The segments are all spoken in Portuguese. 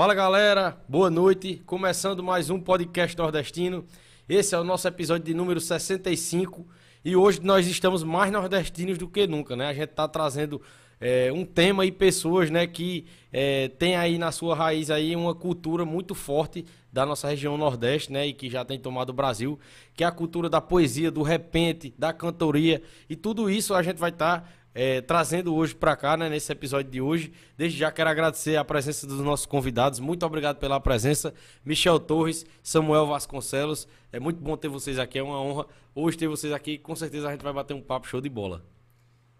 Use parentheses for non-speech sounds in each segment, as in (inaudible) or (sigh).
Fala galera, boa noite. Começando mais um podcast nordestino. Esse é o nosso episódio de número 65 e hoje nós estamos mais nordestinos do que nunca, né? A gente está trazendo é, um tema e pessoas, né, que é, tem aí na sua raiz aí uma cultura muito forte da nossa região Nordeste, né, e que já tem tomado o Brasil, que é a cultura da poesia, do repente, da cantoria e tudo isso a gente vai estar tá é, trazendo hoje para cá, né, nesse episódio de hoje. Desde já quero agradecer a presença dos nossos convidados. Muito obrigado pela presença. Michel Torres, Samuel Vasconcelos. É muito bom ter vocês aqui, é uma honra hoje ter vocês aqui. Com certeza a gente vai bater um papo show de bola.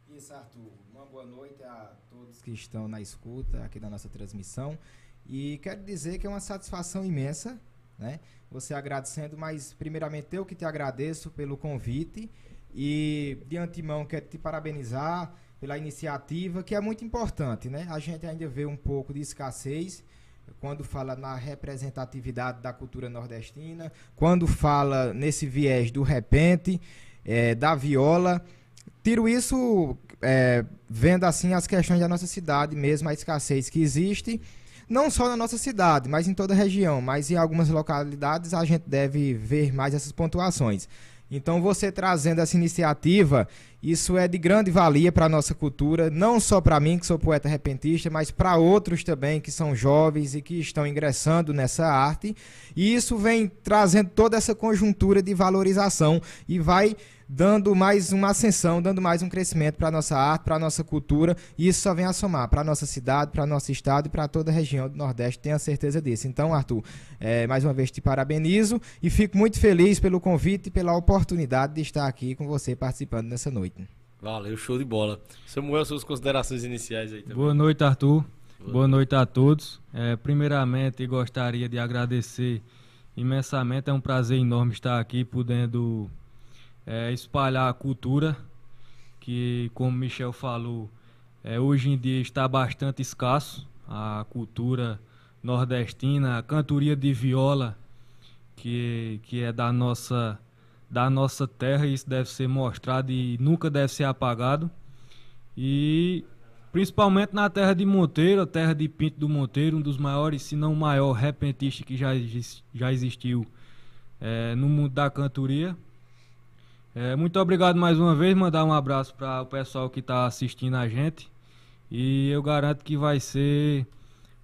Isso, Arthur. Uma boa noite a todos que estão na escuta aqui da nossa transmissão. E quero dizer que é uma satisfação imensa, né? Você agradecendo, mas primeiramente eu que te agradeço pelo convite e de antemão quero te parabenizar pela iniciativa, que é muito importante, né? A gente ainda vê um pouco de escassez quando fala na representatividade da cultura nordestina, quando fala nesse viés do repente, é, da viola. Tiro isso é, vendo assim as questões da nossa cidade mesmo, a escassez que existe, não só na nossa cidade, mas em toda a região, mas em algumas localidades a gente deve ver mais essas pontuações. Então, você trazendo essa iniciativa, isso é de grande valia para a nossa cultura, não só para mim, que sou poeta repentista, mas para outros também que são jovens e que estão ingressando nessa arte. E isso vem trazendo toda essa conjuntura de valorização e vai dando mais uma ascensão, dando mais um crescimento para a nossa arte, para a nossa cultura, e isso só vem a somar para a nossa cidade, para nosso estado e para toda a região do Nordeste, tenha certeza disso. Então, Arthur, é, mais uma vez te parabenizo e fico muito feliz pelo convite e pela oportunidade de estar aqui com você participando nessa noite. Valeu, show de bola. Samuel, suas considerações iniciais aí também. Boa noite, Arthur. Boa, Boa noite a todos. É, primeiramente, gostaria de agradecer imensamente. É um prazer enorme estar aqui, podendo é, espalhar a cultura, que, como Michel falou, é, hoje em dia está bastante escasso a cultura nordestina, a cantoria de viola, que, que é da nossa, da nossa terra, isso deve ser mostrado e nunca deve ser apagado. E principalmente na terra de Monteiro, a terra de Pinto do Monteiro, um dos maiores, se não o maior repentista que já, já existiu é, no mundo da cantoria. É, muito obrigado mais uma vez, mandar um abraço para o pessoal que está assistindo a gente. E eu garanto que vai ser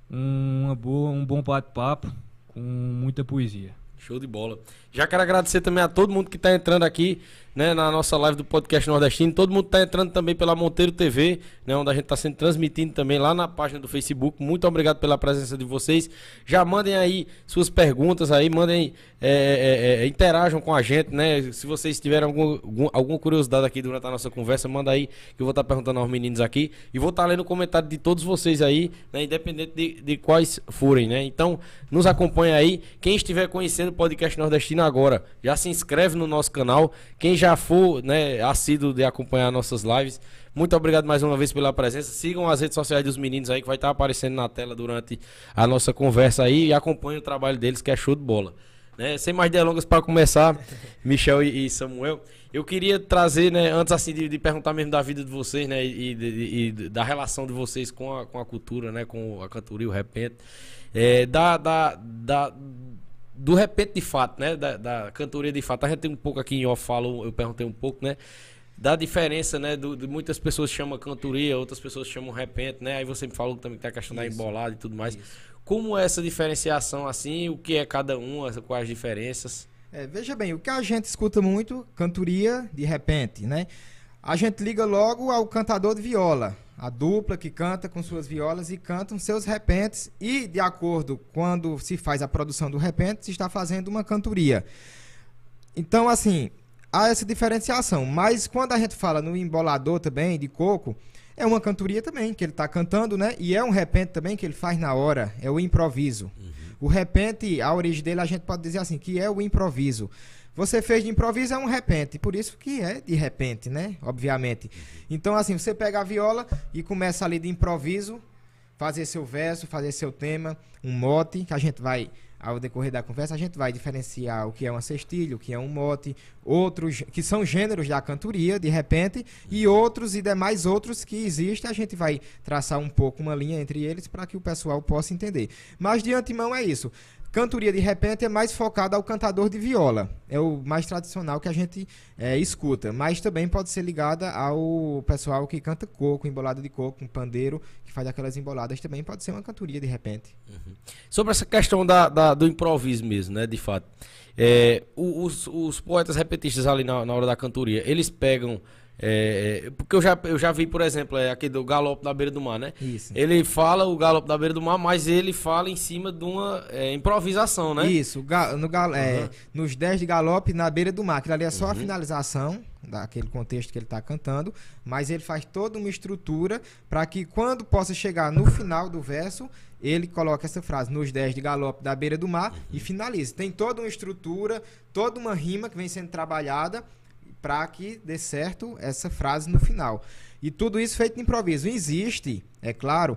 uma boa, um bom bate-papo com muita poesia. Show de bola. Já quero agradecer também a todo mundo que está entrando aqui né, na nossa live do podcast nordestino. Todo mundo está entrando também pela Monteiro TV, né, onde a gente está sendo transmitindo também lá na página do Facebook. Muito obrigado pela presença de vocês. Já mandem aí suas perguntas aí, mandem, é, é, é, é interajam com a gente, né? Se vocês tiverem algum, algum, alguma curiosidade aqui durante a nossa conversa, manda aí que eu vou estar tá perguntando aos meninos aqui e vou estar tá lendo o comentário de todos vocês aí, né, independente de, de quais forem, né? Então, nos acompanha aí. Quem estiver conhecendo o podcast nordestino agora, já se inscreve no nosso canal. Quem já for né, assíduo de acompanhar nossas lives, muito obrigado mais uma vez pela presença. Sigam as redes sociais dos meninos aí que vai estar aparecendo na tela durante a nossa conversa aí e acompanhem o trabalho deles que é show de bola. Né? Sem mais delongas para começar, (laughs) Michel e, Samuel, eu queria trazer, né, antes assim de, de perguntar mesmo da vida de vocês, né, e, e, e, da relação de vocês com a, com a cultura, né, com a cantoria, o repente, é, da, da, da do repente de fato, né? Da, da, cantoria de fato. A gente tem um pouco aqui em off, falo, eu perguntei um pouco, né? Da diferença, né? Do, de muitas pessoas chamam cantoria, outras pessoas chamam repente, né? Aí você me falou também que tem a questão da embolada e tudo mais. Isso. Como é essa diferenciação assim? O que é cada um? Quais as diferenças? É, veja bem, o que a gente escuta muito, cantoria de repente, né? A gente liga logo ao cantador de viola a dupla que canta com suas violas e cantam seus repentes e de acordo quando se faz a produção do repente se está fazendo uma cantoria. Então assim há essa diferenciação, mas quando a gente fala no embolador também de coco é uma cantoria também que ele está cantando, né? E é um repente também que ele faz na hora, é o improviso. Uhum. O repente, a origem dele a gente pode dizer assim que é o improviso. Você fez de improviso é um repente, por isso que é de repente, né? Obviamente. Então, assim, você pega a viola e começa ali de improviso, fazer seu verso, fazer seu tema, um mote, que a gente vai ao decorrer da conversa, a gente vai diferenciar o que é um cestilho, o que é um mote, outros que são gêneros da cantoria, de repente, e outros e demais outros que existem, a gente vai traçar um pouco uma linha entre eles para que o pessoal possa entender. Mas de antemão é isso. Cantoria de repente é mais focada ao cantador de viola. É o mais tradicional que a gente é, escuta. Mas também pode ser ligada ao pessoal que canta coco, embolada de coco, um pandeiro, que faz aquelas emboladas também. Pode ser uma cantoria de repente. Uhum. Sobre essa questão da, da, do improviso mesmo, né? De fato. É, os, os poetas repetistas ali na, na hora da cantoria, eles pegam é, é, porque eu já, eu já vi, por exemplo, é aqui do galope da beira do mar, né? Isso. Ele fala o galope da beira do mar, mas ele fala em cima de uma é, improvisação, né? Isso, no gal, uhum. nos 10 de galope na beira do mar. Aquilo ali é só uhum. a finalização daquele contexto que ele está cantando, mas ele faz toda uma estrutura para que quando possa chegar no final do verso, ele coloca essa frase nos 10 de galope da beira do mar uhum. e finaliza. Tem toda uma estrutura, toda uma rima que vem sendo trabalhada para que dê certo essa frase no final. E tudo isso feito de improviso. Existe, é claro,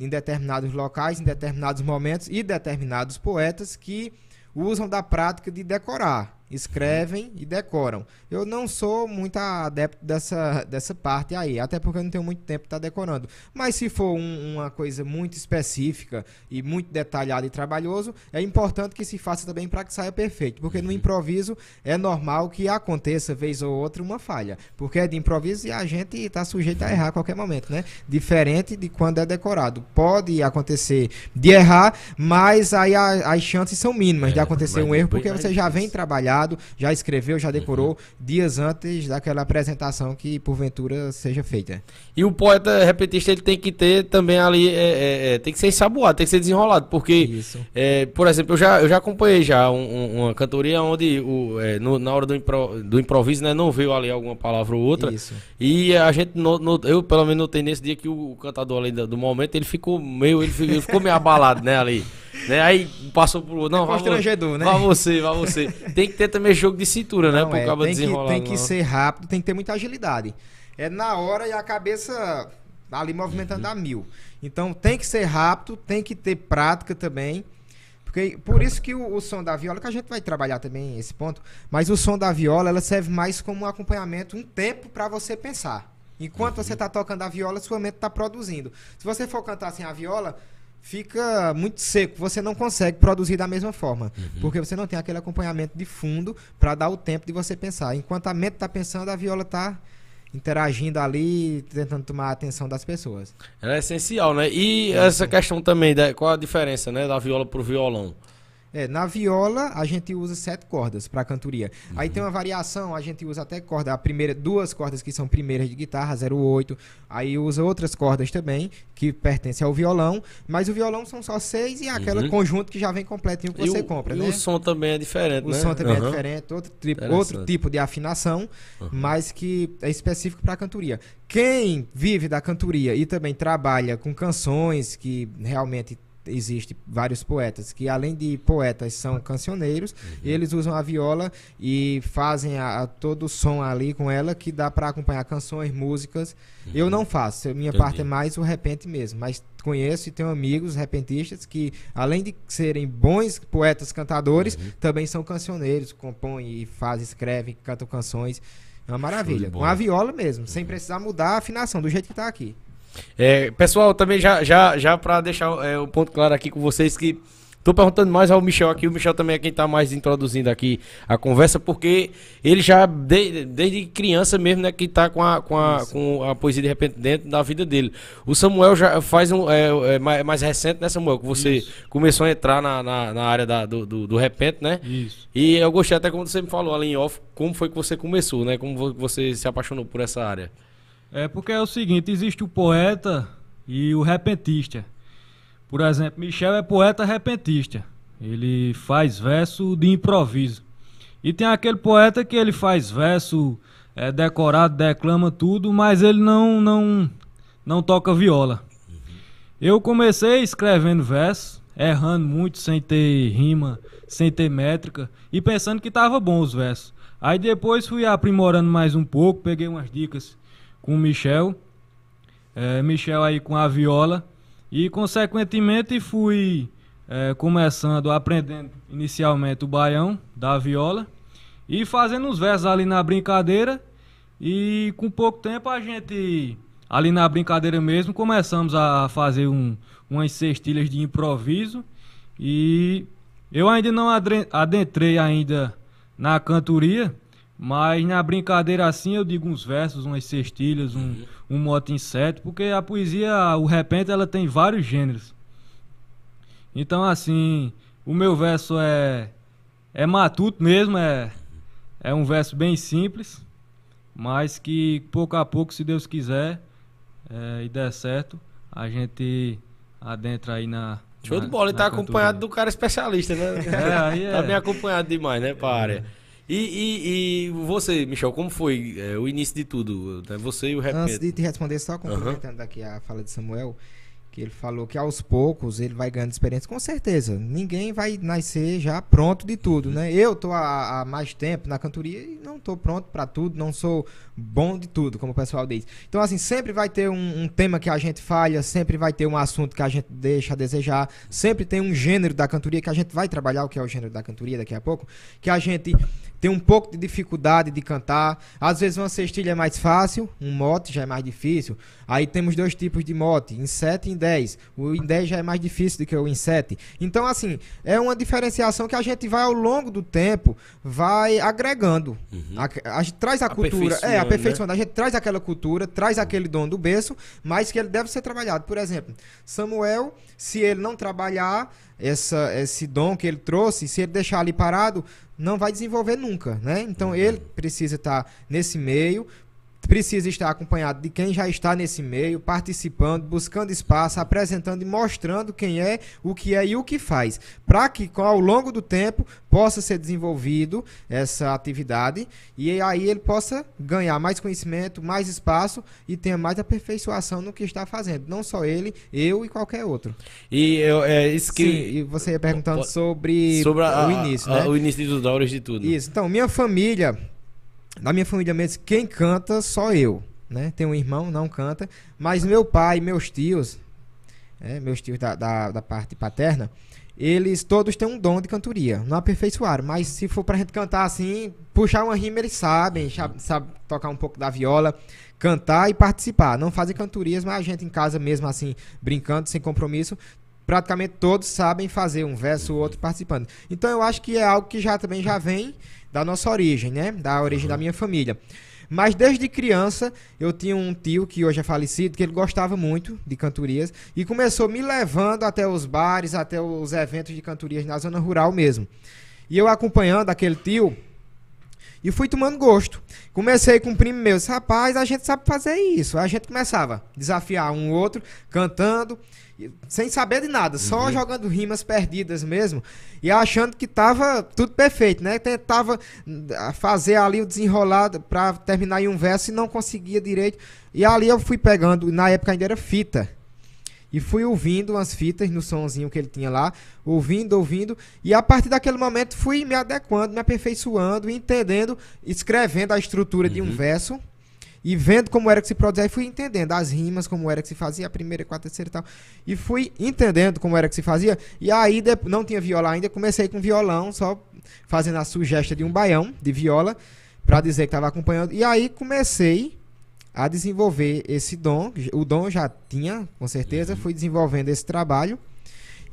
em determinados locais, em determinados momentos e determinados poetas que usam da prática de decorar escrevem e decoram. Eu não sou muito adepto dessa, dessa parte aí, até porque eu não tenho muito tempo para estar tá decorando. Mas se for um, uma coisa muito específica e muito detalhada e trabalhoso, é importante que se faça também para que saia perfeito, porque no uhum. improviso é normal que aconteça vez ou outra uma falha, porque é de improviso e a gente está sujeito a errar a qualquer momento, né? Diferente de quando é decorado. Pode acontecer de errar, mas aí a, as chances são mínimas é, de acontecer um erro, porque você já vem trabalhar já escreveu, já decorou uhum. dias antes daquela apresentação que porventura seja feita. E o poeta repetista ele tem que ter também ali, é, é, é tem que ser ensaboado, tem que ser desenrolado, porque, é, por exemplo, eu já, eu já acompanhei já um, um, uma cantoria onde o, é, no, na hora do, impro, do improviso né, não veio ali alguma palavra ou outra. Isso. E a gente, no, no, eu pelo menos notei nesse dia que o, o cantador ali do, do, momento ele ficou meio, ele ficou, ele ficou meio abalado, né, ali. Né? Aí passou pro. Não, é constrangedor, né? Vá você, vá você. Tem que ter também jogo de cintura, né, não, né? Pro é, tem que, tem que ser rápido, tem que ter muita agilidade. É na hora e a cabeça ali movimentando uhum. a mil. Então tem que ser rápido, tem que ter prática também. Porque, por isso que o, o, som da viola, que a gente vai trabalhar também esse ponto, mas o som da viola ela serve mais como um acompanhamento, um tempo para você pensar. Enquanto uhum. você está tocando a viola, sua mente está produzindo. Se você for cantar assim a viola, fica muito seco, você não consegue produzir da mesma forma, uhum. porque você não tem aquele acompanhamento de fundo para dar o tempo de você pensar. Enquanto a mente está pensando, a viola está interagindo ali, tentando tomar a atenção das pessoas. Ela é essencial, né? E é, essa sim. questão também, da, qual a diferença, né, da viola pro violão? É, na viola a gente usa sete cordas para cantoria. Uhum. Aí tem uma variação, a gente usa até corda, a primeira, duas cordas que são primeiras de guitarra, 08. Aí usa outras cordas também que pertencem ao violão, mas o violão são só seis e é aquele uhum. conjunto que já vem completinho que e você o, compra, e né? o som também é diferente, o né? som também uhum. é diferente, outro tipo, outro tipo de afinação, mas que é específico para cantoria. Quem vive da cantoria e também trabalha com canções que realmente existe vários poetas que além de poetas são cancioneiros uhum. eles usam a viola e fazem a, a, todo o som ali com ela que dá para acompanhar canções músicas uhum. eu não faço minha Entendi. parte é mais o repente mesmo mas conheço e tenho amigos repentistas que além de serem bons poetas cantadores uhum. também são cancioneiros compõem e fazem escrevem cantam canções é uma maravilha com a viola mesmo sem precisar mudar a afinação do jeito que está aqui é, pessoal, também já, já, já para deixar é, o ponto claro aqui com vocês que Tô perguntando mais ao Michel aqui. O Michel também é quem tá mais introduzindo aqui a conversa, porque ele já, de, desde criança mesmo, né, que tá com a, com, a, com a poesia de repente dentro da vida dele. O Samuel já faz um. É, é mais, mais, recente, né, Samuel? Que você Isso. começou a entrar na, na, na área da, do, do, do, repente, né? Isso. E eu gostei até quando você me falou ali em off, como foi que você começou, né? Como você se apaixonou por essa área. É porque é o seguinte, existe o poeta e o repentista. Por exemplo, Michel é poeta repentista. Ele faz verso de improviso. E tem aquele poeta que ele faz verso é, decorado, declama tudo, mas ele não não não toca viola. Eu comecei escrevendo verso, errando muito, sem ter rima, sem ter métrica e pensando que tava bom os versos. Aí depois fui aprimorando mais um pouco, peguei umas dicas com o Michel. É, Michel aí com a viola. E consequentemente fui é, começando, aprendendo inicialmente o baião da viola e fazendo uns versos ali na brincadeira. E com pouco tempo a gente, ali na brincadeira mesmo, começamos a fazer um, umas cestilhas de improviso. E eu ainda não adentrei ainda na cantoria, mas na brincadeira assim eu digo uns versos, umas cestilhas, um, uhum. um mote inseto, porque a poesia, o repente, ela tem vários gêneros. Então assim, o meu verso é é matuto mesmo, é é um verso bem simples, mas que pouco a pouco, se Deus quiser é, e der certo, a gente adentra aí na Show de bola, e tá acompanhado do cara especialista, né? É, aí (laughs) é. Tá bem acompanhado demais, né, pra área. E, e, e, você, Michel, como foi é, o início de tudo? Né? Você e o repente? Antes de te responder, só complementando uhum. aqui a fala de Samuel, que ele falou que aos poucos ele vai ganhando experiência, com certeza. Ninguém vai nascer já pronto de tudo, né? Eu tô há, há mais tempo na cantoria e não tô pronto para tudo, não sou bom de tudo, como o pessoal diz. Então, assim, sempre vai ter um, um, tema que a gente falha, sempre vai ter um assunto que a gente deixa a desejar, sempre tem um gênero da cantoria que a gente vai trabalhar, o que é o gênero da cantoria daqui a pouco, que a gente tem um pouco de dificuldade de cantar. Às vezes uma cestilha é mais fácil, um mote já é mais difícil. Aí temos dois tipos de mote, em 7 e em 10. O em 10 já é mais difícil do que o em 7. Então, assim, é uma diferenciação que a gente vai ao longo do tempo, vai agregando. Uhum. A, a, gente traz a cultura, é, aperfeiçoando. Né? A gente traz aquela cultura, traz aquele dom do berço, mas que ele deve ser trabalhado. Por exemplo, Samuel, se ele não trabalhar essa, esse dom que ele trouxe, se ele deixar ali parado, não vai desenvolver nunca, né? Então uhum. ele precisa estar nesse meio, precisa estar acompanhado de quem já está nesse meio, participando, buscando espaço, apresentando e mostrando quem é, o que é e o que faz, para que ao longo do tempo possa ser desenvolvido essa atividade e aí ele possa ganhar mais conhecimento, mais espaço e tenha mais aperfeiçoação no que está fazendo, não só ele, eu e qualquer outro. E eu, é isso que Sim, e você ia perguntando sobre, sobre a, o início, a, né? O início dos dólares de tudo. Isso. Então, minha família na minha família mesmo, quem canta só eu, né? Tem um irmão, não canta, mas meu pai, meus tios, é, meus tios da, da, da, parte paterna, eles todos têm um dom de cantoria, não aperfeiçoaram, mas se for pra gente cantar assim, puxar uma rima, eles sabem, sabe, tocar um pouco da viola, cantar e participar. Não fazem cantorias, mas a gente em casa mesmo assim, brincando, sem compromisso, praticamente todos sabem fazer um verso ou outro participando. Então eu acho que é algo que já também já vem da nossa origem, né? Da origem uhum. da minha família. Mas desde criança eu tinha um tio que hoje é falecido, que ele gostava muito de cantorias e começou me levando até os bares, até os eventos de cantorias na zona rural mesmo. E eu acompanhando aquele tio e fui tomando gosto. Comecei com um primo meu, rapaz, a gente sabe fazer isso. Aí a gente começava a desafiar um outro, cantando sem saber de nada, só uhum. jogando rimas perdidas mesmo e achando que tava tudo perfeito, né? Tentava ah, fazer ali o desenrolado para terminar em um verso e não conseguia direito. E ali eu fui pegando, na época ainda era fita. E fui ouvindo umas fitas no sonzinho que ele tinha lá, ouvindo, ouvindo, e a partir daquele momento fui me adequando, me aperfeiçoando, entendendo, escrevendo a estrutura uhum. de um uhum. verso e vendo como era que se produzia, e fui entendendo as rimas, como era que se fazia, a primeira, a quarta, a terceira e tal. E fui entendendo como era que se fazia. E aí, não tinha viola ainda, comecei com violão, só fazendo a sugestão de um baião de viola, para dizer que estava acompanhando. E aí comecei a desenvolver esse dom. O dom já tinha, com certeza, uhum. fui desenvolvendo esse trabalho.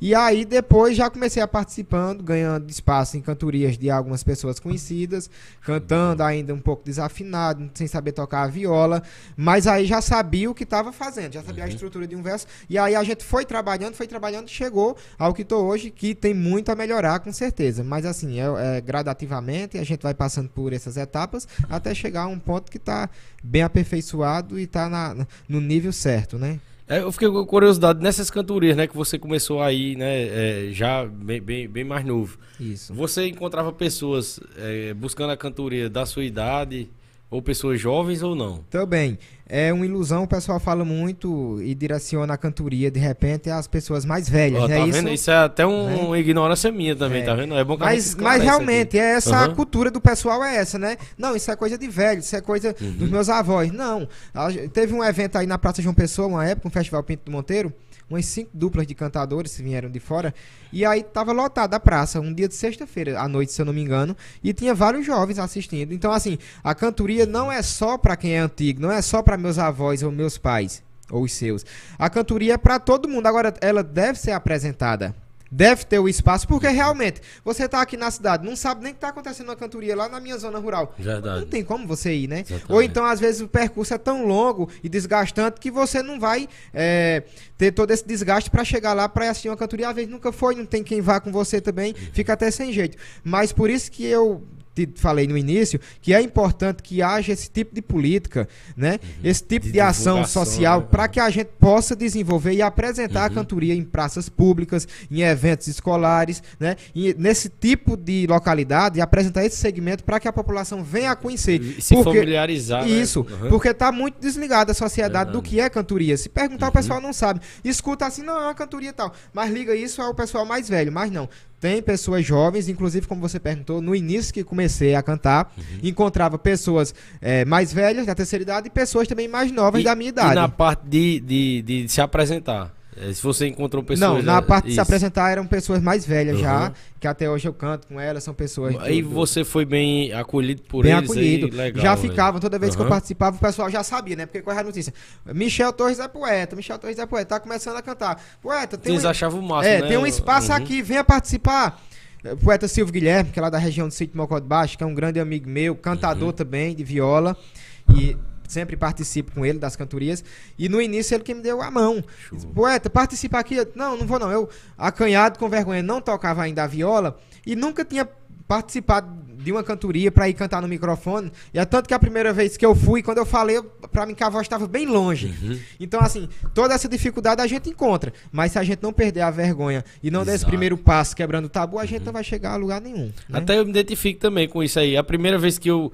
E aí depois já comecei a participando, ganhando espaço em cantorias de algumas pessoas conhecidas, cantando ainda um pouco desafinado, sem saber tocar a viola, mas aí já sabia o que estava fazendo, já sabia uhum. a estrutura de um verso. E aí a gente foi trabalhando, foi trabalhando, chegou ao que estou hoje, que tem muito a melhorar, com certeza. Mas assim, é, é gradativamente, a gente vai passando por essas etapas até chegar a um ponto que está bem aperfeiçoado e está no nível certo, né? É, eu fiquei com curiosidade nessas cantorias, né? Que você começou aí, né? É, já bem, bem, bem, mais novo. Isso. Você encontrava pessoas é, buscando a cantoria da sua idade, ou pessoas jovens ou não? Também. é uma ilusão, o pessoal fala muito e direciona a cantoria de repente às pessoas mais velhas. Ó, é tá isso? vendo? Isso é até um, uma ignorância minha também, É. tá vendo? É bom que Mas, mas realmente, aqui. é essa a cultura do pessoal é essa, né? Não, isso é coisa de velho, isso é coisa Uhum. dos meus avós. Não. Teve um evento aí na Praça João Pessoa, uma época, um festival Pinto do Monteiro, umas cinco duplas de cantadores que vieram de fora, e aí tava lotada a praça, um dia de sexta-feira à noite, se eu não me engano, e tinha vários jovens assistindo. Então, assim, a cantoria não é só pra quem é antigo, não é só pra meus avós ou meus pais, ou os seus. A cantoria é pra todo mundo. Agora, ela deve ser apresentada. Deve ter o espaço, porque realmente, você tá aqui na cidade, não sabe nem que tá acontecendo uma cantoria lá na minha zona rural. Verdade. Não tem como você ir, né? Exatamente. Ou então, às vezes, o percurso é tão longo e desgastante que você não vai é, ter todo esse desgaste pra chegar lá pra assistir uma cantoria. Às vezes nunca foi, não tem quem vá com você também, fica até sem jeito. Mas por isso que eu te falei no início que é importante que haja esse tipo de política, né? Esse tipo De de, ação social né? para que a gente possa desenvolver e apresentar a Uhum. cantoria em praças públicas, em eventos escolares, né? E nesse tipo de localidade, apresentar esse segmento para que a população venha a conhecer. E se Porque- familiarizar. né? Isso, Aham. porque tá muito desligada a sociedade do que é cantoria. Se perguntar, o pessoal não sabe. Escuta assim, não, é uma cantoria e tal. Mas liga isso ao pessoal mais velho. Mas não. Tem pessoas jovens, inclusive, como você perguntou, no início que comecei a cantar, Uhum. encontrava pessoas eh, mais velhas, da terceira idade, e pessoas também mais novas E- da minha E idade. na parte de, de, de se apresentar. Eh, Se você encontrou pessoas. não, na eh, parte de se apresentar eram pessoas mais velhas já, Uhum. que até hoje eu canto com elas, são pessoas. Aí do- você foi bem acolhido por bem eles. acolhido. Aí, legal, já velho. ficavam, toda vez que eu Aham. participava, o pessoal já sabia, né? Porque corre a notícia. Michel Torres é poeta, Michel Torres é poeta, tá começando a cantar. Poeta, tem Vocês um, achavam massa, é, né? tem um espaço Uhum. aqui, venha participar. O poeta Silvio Guilherme, que é lá da região do Sítio Mocó de Baixo, que é um grande amigo meu, cantador Uhum. também de viola. E sempre participo com ele das cantorias. E no início ele que me deu a mão. Show. Disse, Poeta, participa aqui. Eu, Não, não vou não. Eu, acanhado com vergonha, não tocava ainda a viola e nunca tinha participado de uma cantoria pra ir cantar no microfone. E é tanto que a primeira vez que eu fui, quando eu falei, pra mim que a voz estava bem longe. Uhum. Então, assim, toda essa dificuldade a gente encontra. Mas se a gente não perder a vergonha e não der esse Exato. primeiro passo quebrando o tabu, a gente não vai chegar a lugar nenhum. né? Até eu me identifico também com isso aí. A primeira vez que eu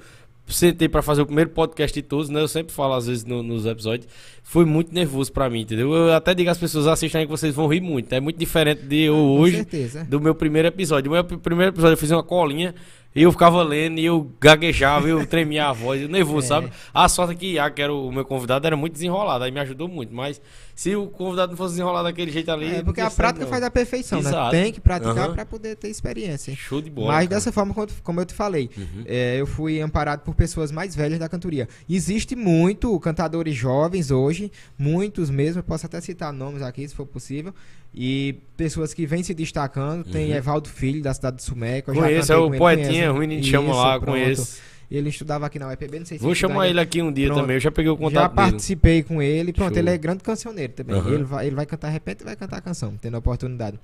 sentei pra fazer o primeiro podcast de todos, né? Eu sempre falo às vezes no- nos episódios, foi muito nervoso pra mim, entendeu? Eu até digo às pessoas assistem aí que vocês vão rir muito. É muito diferente de eu Com hoje certeza. do meu primeiro episódio. O meu primeiro episódio eu fiz uma colinha, e eu ficava lendo, e eu gaguejava, eu tremia a voz, eu nervoso, (laughs) É. sabe? A sorte é que Iago, que era o meu convidado, era muito desenrolado, aí me ajudou muito. Mas se o convidado não fosse desenrolado daquele jeito ali. É, porque a prática não. faz a perfeição, né? Exato. Tem que praticar Aham. pra poder ter experiência. Show de bola. Mas cara. dessa forma, como- eu te falei, Uhum. é, eu fui amparado por pessoas mais velhas da cantoria. Existe muito cantadores jovens hoje, muitos mesmo, eu posso até citar nomes aqui, se for possível, e pessoas que vêm se destacando. Tem Uhum. Evaldo Filho, da cidade de Sumeca. eu já Conheço, é o poetinha, ruim, a gente chama lá, pronto. conheço. Ele estudava aqui na UEPB, não sei se Vou chamar ele aqui um dia Pronto. também, eu já peguei o Já contato dele. participei com ele, pronto, Show. ele é grande cancioneiro também. Aham. Ele, vai, ele vai cantar, repente vai cantar a canção, tendo a oportunidade.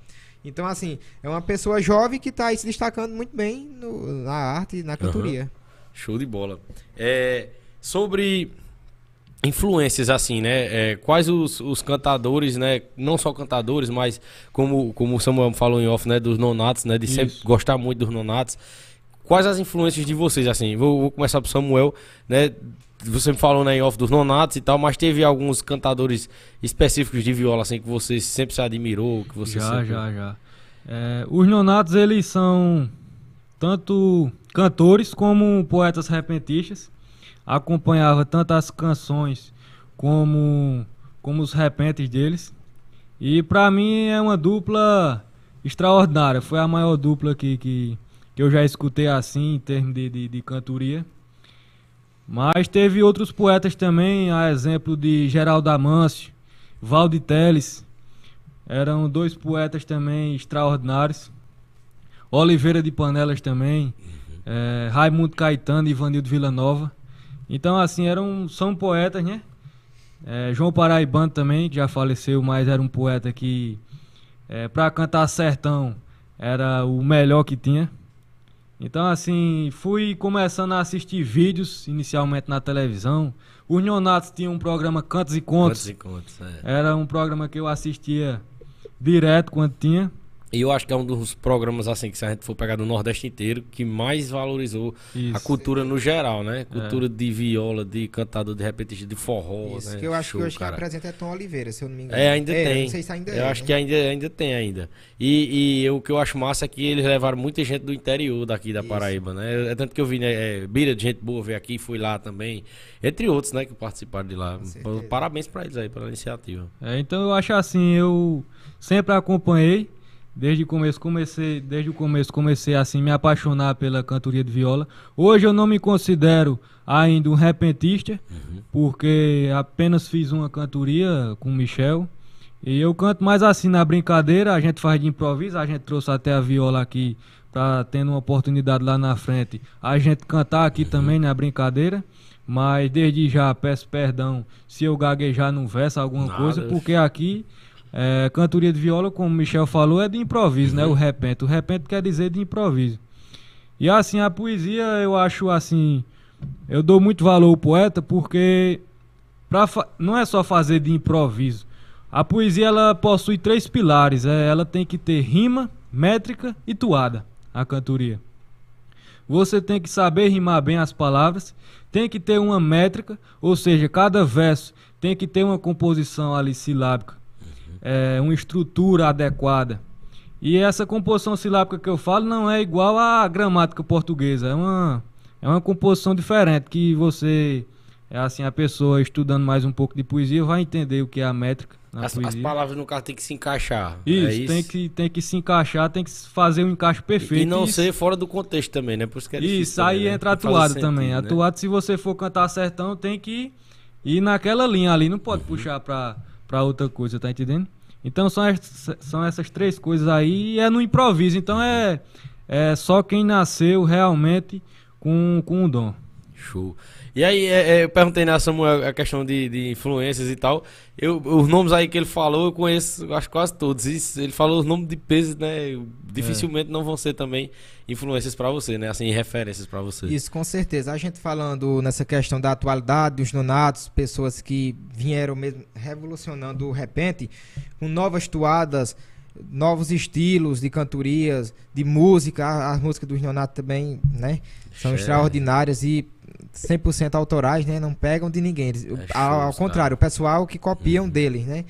Então, assim, é uma pessoa jovem que está aí se destacando muito bem no- na arte e na cantoria. Show de bola. É, sobre influências, assim, né? É, quais os, os cantadores, né? Não só cantadores, mas como, como o Samuel falou em off, né? Dos nonatos, né? De sempre Isso. gostar muito dos nonatos. Quais as influências de vocês, assim? Vou, vou começar pro Samuel, né? Você me falou né, em off dos nonatos e tal, mas teve alguns cantadores específicos de viola, assim, que você sempre se admirou, que você já, sempre... já, já. É, os nonatos, eles são tanto cantores como poetas repentistas. Acompanhava tanto as canções como, como os repentes deles. E pra mim é uma dupla extraordinária. Foi a maior dupla que, que, que eu já escutei assim, em termos de, de, de cantoria. Mas teve outros poetas também, a exemplo de Geraldo Amâncio, Valde Teles. Eram dois poetas também extraordinários. Oliveira de Panelas também. eh, Raimundo Caetano e Ivanildo Villanova. Então, assim, eram, são poetas, né? Eh, João Paraibano também, que já faleceu, mas era um poeta que, eh, para cantar sertão, era o melhor que tinha. Então, assim, fui começando a assistir vídeos, inicialmente na televisão. Os Neonatos tinham um programa Cantos e Contos. Quantos encontros, é. Era um programa que eu assistia direto quando tinha. E eu acho que é um dos programas, assim, que se a gente for pegar do Nordeste inteiro, que mais valorizou Isso. a cultura no geral, né? Cultura é. de viola, de cantador, de repetista, de forró. Isso, né? que eu acho Show, que hoje quem apresenta é Tom Oliveira, se eu não me engano. É, ainda é, tem. Não sei se ainda eu é, acho né? que ainda, ainda tem ainda. E, e o que eu acho massa é que eles levaram muita gente do interior daqui da Isso. Paraíba, né? É tanto que eu vi, né? É, Bira de gente boa veio aqui, fui lá também. Entre outros, né? Que participaram de lá. Parabéns pra eles aí, pela iniciativa. É, então eu acho assim, eu sempre acompanhei Desde o começo comecei, desde o começo comecei assim me apaixonar pela cantoria de viola. Hoje eu não me considero ainda um repentista, uhum. porque apenas fiz uma cantoria com o Michel. E eu canto mais assim na brincadeira, a gente faz de improviso, a gente trouxe até a viola aqui para tendo uma oportunidade lá na frente. A gente cantar aqui uhum. também na brincadeira. Mas desde já peço perdão se eu gaguejar no verso alguma Nada. coisa, porque aqui é, cantoria de viola, como o Michel falou, é de improviso, uhum. né? O repente. O repente quer dizer de improviso. E assim, a poesia eu acho assim. Eu dou muito valor ao poeta porque pra não é só fazer de improviso. A poesia ela possui três pilares. É, ela tem que ter rima, métrica e toada. A cantoria. Você tem que saber rimar bem as palavras, tem que ter uma métrica, ou seja, cada verso tem que ter uma composição ali silábica é, uma estrutura adequada. E essa composição silábica que eu falo não é igual à gramática portuguesa, é uma, é uma composição diferente que você, é assim, a pessoa estudando mais um pouco de poesia vai entender o que é a métrica. As, as, palavras no caso tem que se encaixar. Isso, é isso, Tem, que, tem que se encaixar, tem que fazer o um encaixe perfeito. E não isso. ser fora do contexto também, né? Por isso que é Isso, aí né? entra atuado também. Sentido, né? Atuado, se você for cantar sertão, tem que ir naquela linha ali, não pode uhum. puxar pra, pra outra coisa, tá entendendo? Então são, são essas três coisas aí e é no improviso. Então é, é só quem nasceu realmente com, com o dom. Show. E aí, é, é, eu perguntei na né, Samuel a questão de, de influências e tal. Eu, os nomes aí que ele falou, eu conheço, acho quase todos. Isso, ele falou os nomes de peso, né? Dificilmente é. não vão ser também influências para você, né? Assim, referências para você. Isso, com certeza. A gente falando nessa questão da atualidade, dos nonatos, pessoas que vieram mesmo revolucionando o repente, com novas toadas, novos estilos de cantorias, de música. As músicas dos nonatos também, né? São extraordinárias e 100% autorais, né? Não pegam de ninguém. Eles, é ao, ao contrário, o pessoal que copiam uhum. deles, né?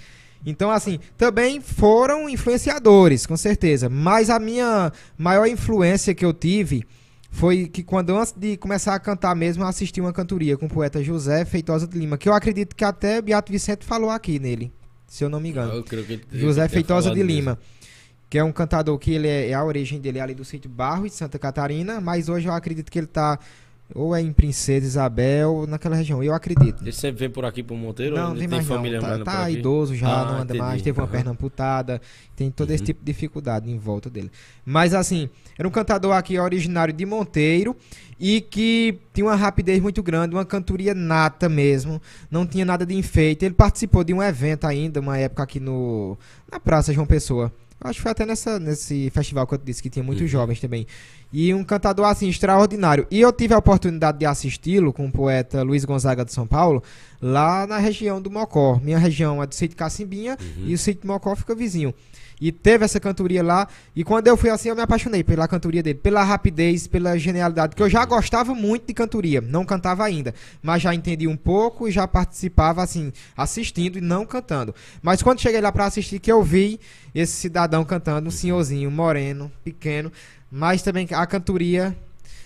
Então, assim, também foram influenciadores, com certeza. Mas a minha maior influência que eu tive foi que quando antes de começar a cantar mesmo, eu assisti uma cantoria com o poeta José Feitosa de Lima, que eu acredito que até Beato Vicente falou aqui nele, se eu não me engano. José Feitosa de Lima. Mesmo. Que é um cantador que ele é, é, a origem dele é ali do sítio Barro de Santa Catarina, mas hoje eu acredito que ele está ou é em Princesa Isabel, naquela região, eu acredito. Ele sempre vem por aqui pro Monteiro? Não, tem mais família não. Tá, tá idoso já, ah, não anda entendi. mais, teve uma uhum. perna amputada, tem todo uhum. esse tipo de dificuldade em volta dele. Mas assim, era um cantador aqui originário de Monteiro e que tinha uma rapidez muito grande, uma cantoria nata mesmo, não tinha nada de enfeite. Ele participou de um evento ainda, uma época aqui no na Praça João Pessoa. Acho que foi até nessa, nesse festival que eu disse que tinha muitos uhum. jovens também. E um cantador assim extraordinário. E eu tive a oportunidade de assisti-lo com o poeta Luiz Gonzaga de São Paulo, lá na região do Mocó. Minha região é do sítio Cacimbinha uhum. e o sítio Mocó fica vizinho. E teve essa cantoria lá. E quando eu fui assim, eu me apaixonei pela cantoria dele, pela rapidez, pela genialidade. Que eu já gostava muito de cantoria. Não cantava ainda. Mas já entendi um pouco e já participava, assim, assistindo e não cantando. Mas quando cheguei lá para assistir, que eu vi esse cidadão cantando, um senhorzinho, moreno, pequeno. Mas também a cantoria,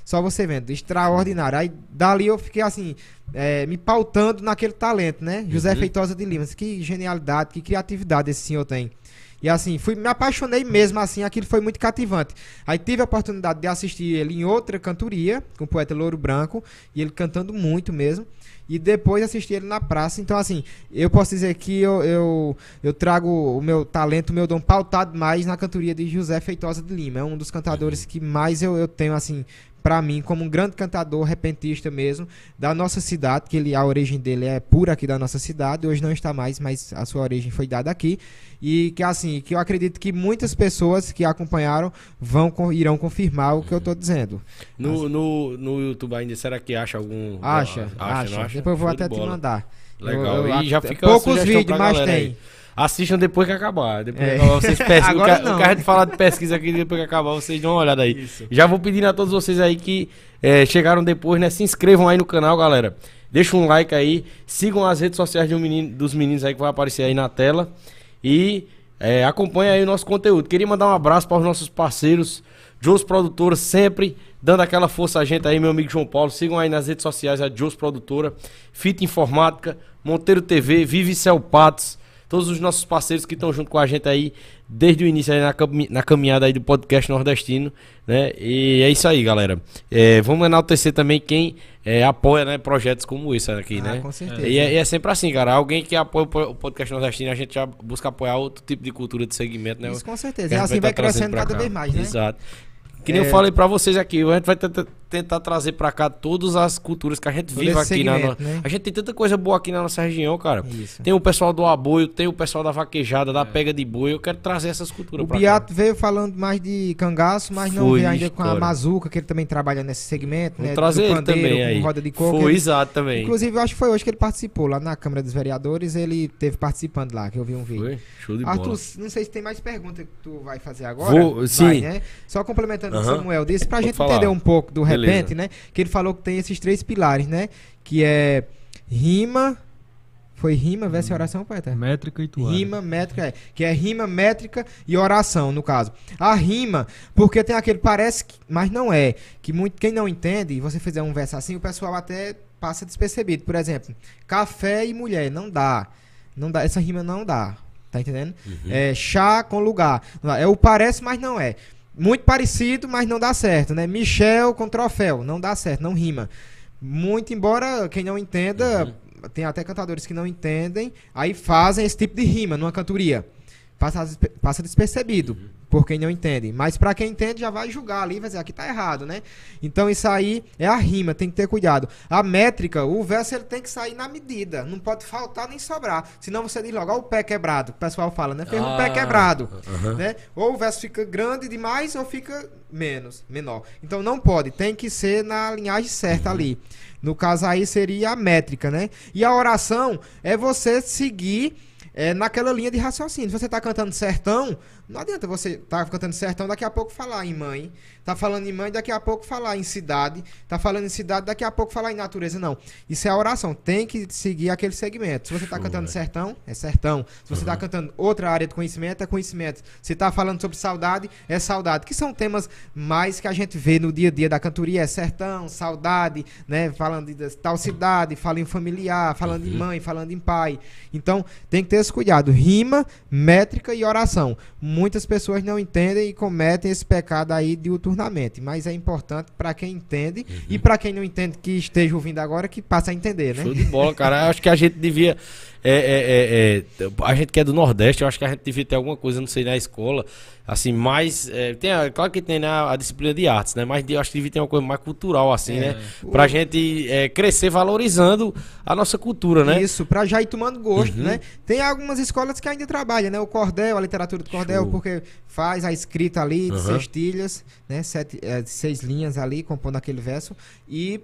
só você vendo, extraordinário. Aí dali eu fiquei assim, é, me pautando naquele talento, né? José uhum. Feitosa de Lima. Que genialidade, que criatividade esse senhor tem. E assim, fui, me apaixonei mesmo assim, aquilo foi muito cativante. Aí tive a oportunidade de assistir ele em outra cantoria, com o poeta Louro Branco, e ele cantando muito mesmo. E depois assisti ele na praça. Então, assim, eu posso dizer que eu, eu, eu trago o meu talento, o meu dom pautado mais na cantoria de José Feitosa de Lima. É um dos cantadores que mais eu, eu tenho, assim, para mim, como um grande cantador, repentista mesmo, da nossa cidade, que ele, a origem dele é pura aqui da nossa cidade, hoje não está mais, mas a sua origem foi dada aqui. E que assim, que eu acredito que muitas pessoas que acompanharam vão irão confirmar o que eu estou dizendo. No, no, no YouTube ainda, será que acha algum. Acha, acha. acha, acha? Depois eu vou Show até te mandar. Legal. Eu, eu, e já fica Poucos vídeos, mas tem. Assistam depois que acabar. Depois é. que acabar, vocês (laughs) pesquisam. o, que, o que a gente fala de pesquisa aqui, depois que acabar, vocês dão uma olhada aí. Isso. Já vou pedindo a todos vocês aí que é, chegaram depois, né? Se inscrevam aí no canal, galera. Deixa um like aí. Sigam as redes sociais menino, dos meninos aí que vai aparecer aí na tela. E é, acompanha aí o nosso conteúdo. Queria mandar um abraço para os nossos parceiros, Joe's Produtora, sempre dando aquela força a gente aí, meu amigo João Paulo. Sigam aí nas redes sociais a Joe's Produtora, Fita Informática, Monteiro TV, Vive Cel Patos todos os nossos parceiros que estão junto com a gente aí desde o início aí na, na caminhada aí do podcast nordestino, né? E é isso aí, galera. É, vamos enaltecer também quem é, apoia né, projetos como esse aqui, ah, né? Com certeza. E é, e é, sempre assim, cara. Alguém que apoia o podcast nordestino, a gente já busca apoiar outro tipo de cultura de segmento, né? Isso com certeza. E assim vai, vai crescendo cada vez mais, né? Exato. Que nem é... eu falei pra vocês aqui, a gente vai tentar trazer pra cá todas as culturas que a gente vive aqui na no... né? A gente tem tanta coisa boa aqui na nossa região, cara. Isso. Tem o pessoal do aboio, tem o pessoal da vaquejada, da é. pega de boi. Eu quero trazer essas culturas o pra Beato cá. veio falando mais de cangaço, mas não veio ainda com a Mazuca, que ele também trabalha nesse segmento, Vou né? trazer ele também aí. roda de coco. Foi, ele... exato, também. Inclusive, eu acho que foi hoje que ele participou lá na Câmara dos Vereadores, ele teve participando lá, que eu vi um vídeo. Foi? Show de Arthur, bola. não sei se tem mais perguntas que tu vai fazer agora. Vou, sim. Vai, né? Só complementando o que o Samuel disse, pra Vou gente falar. entender um pouco do Beleza. Repente, né? Que ele falou que tem esses três pilares, né? Que é rima. Foi rima versus hum. oração, poeta? Métrica e tuária. Rima, métrica, é. Que é rima, métrica e oração, no caso. A rima, porque tem aquele parece, que, mas não é. Que muito, quem não entende, e você fizer um verso assim, o pessoal até passa despercebido. Por exemplo, café e mulher, não dá. Não dá, essa rima não dá. Tá entendendo? Uhum. É chá com lugar. É o parece, mas não é. Muito parecido, mas não dá certo, né? Michel com troféu, não dá certo, não rima. Muito embora quem não entenda, uhum. tem até cantadores que não entendem, aí fazem esse tipo de rima numa cantoria. Passa, passa despercebido. Uhum por quem não entende. Mas para quem entende já vai julgar ali, vai dizer, aqui tá errado, né? Então isso aí é a rima, tem que ter cuidado. A métrica, o verso ele tem que sair na medida, não pode faltar nem sobrar. Senão você diz logo, ó, o pé quebrado, o pessoal fala, né? Fez ah, um pé quebrado, uh -huh. né? Ou o verso fica grande demais ou fica menos, menor. Então não pode, tem que ser na linhagem certa ali. No caso aí seria a métrica, né? E a oração é você seguir é, naquela linha de raciocínio. Se você está cantando sertão, não adianta você estar tá cantando sertão, daqui a pouco falar em mãe. Tá falando em mãe, daqui a pouco falar em cidade. Tá falando em cidade, daqui a pouco falar em natureza. Não. Isso é a oração. Tem que seguir aquele segmento. Se você está cantando sertão, é sertão. Se você está uhum. cantando outra área de conhecimento, é conhecimento. Se está falando sobre saudade, é saudade. Que são temas mais que a gente vê no dia a dia da cantoria. É sertão, saudade, né? Falando de tal cidade, falando em familiar, falando uhum. em mãe, falando em pai. Então, tem que ter esse cuidado. Rima, métrica e oração. Muitas pessoas não entendem e cometem esse pecado aí de turnamente, mas é importante para quem entende uhum. e para quem não entende que esteja ouvindo agora que passe a entender, né? Show de bola, cara. acho que a gente devia é, é, é, é, a gente que é do Nordeste, eu acho que a gente devia ter alguma coisa, não sei, na escola, assim, mais. É, tem, claro que tem né, a disciplina de artes, né? Mas eu acho que devia ter uma coisa mais cultural, assim, é. né? Pra gente crescer valorizando a nossa cultura, né? Isso, pra já ir tomando gosto, uhum. né? Tem algumas escolas que ainda trabalham, né? O cordel, a literatura do cordel, Show. porque faz a escrita ali de uhum. tilhas, né? Sete, seis linhas ali, compondo aquele verso. E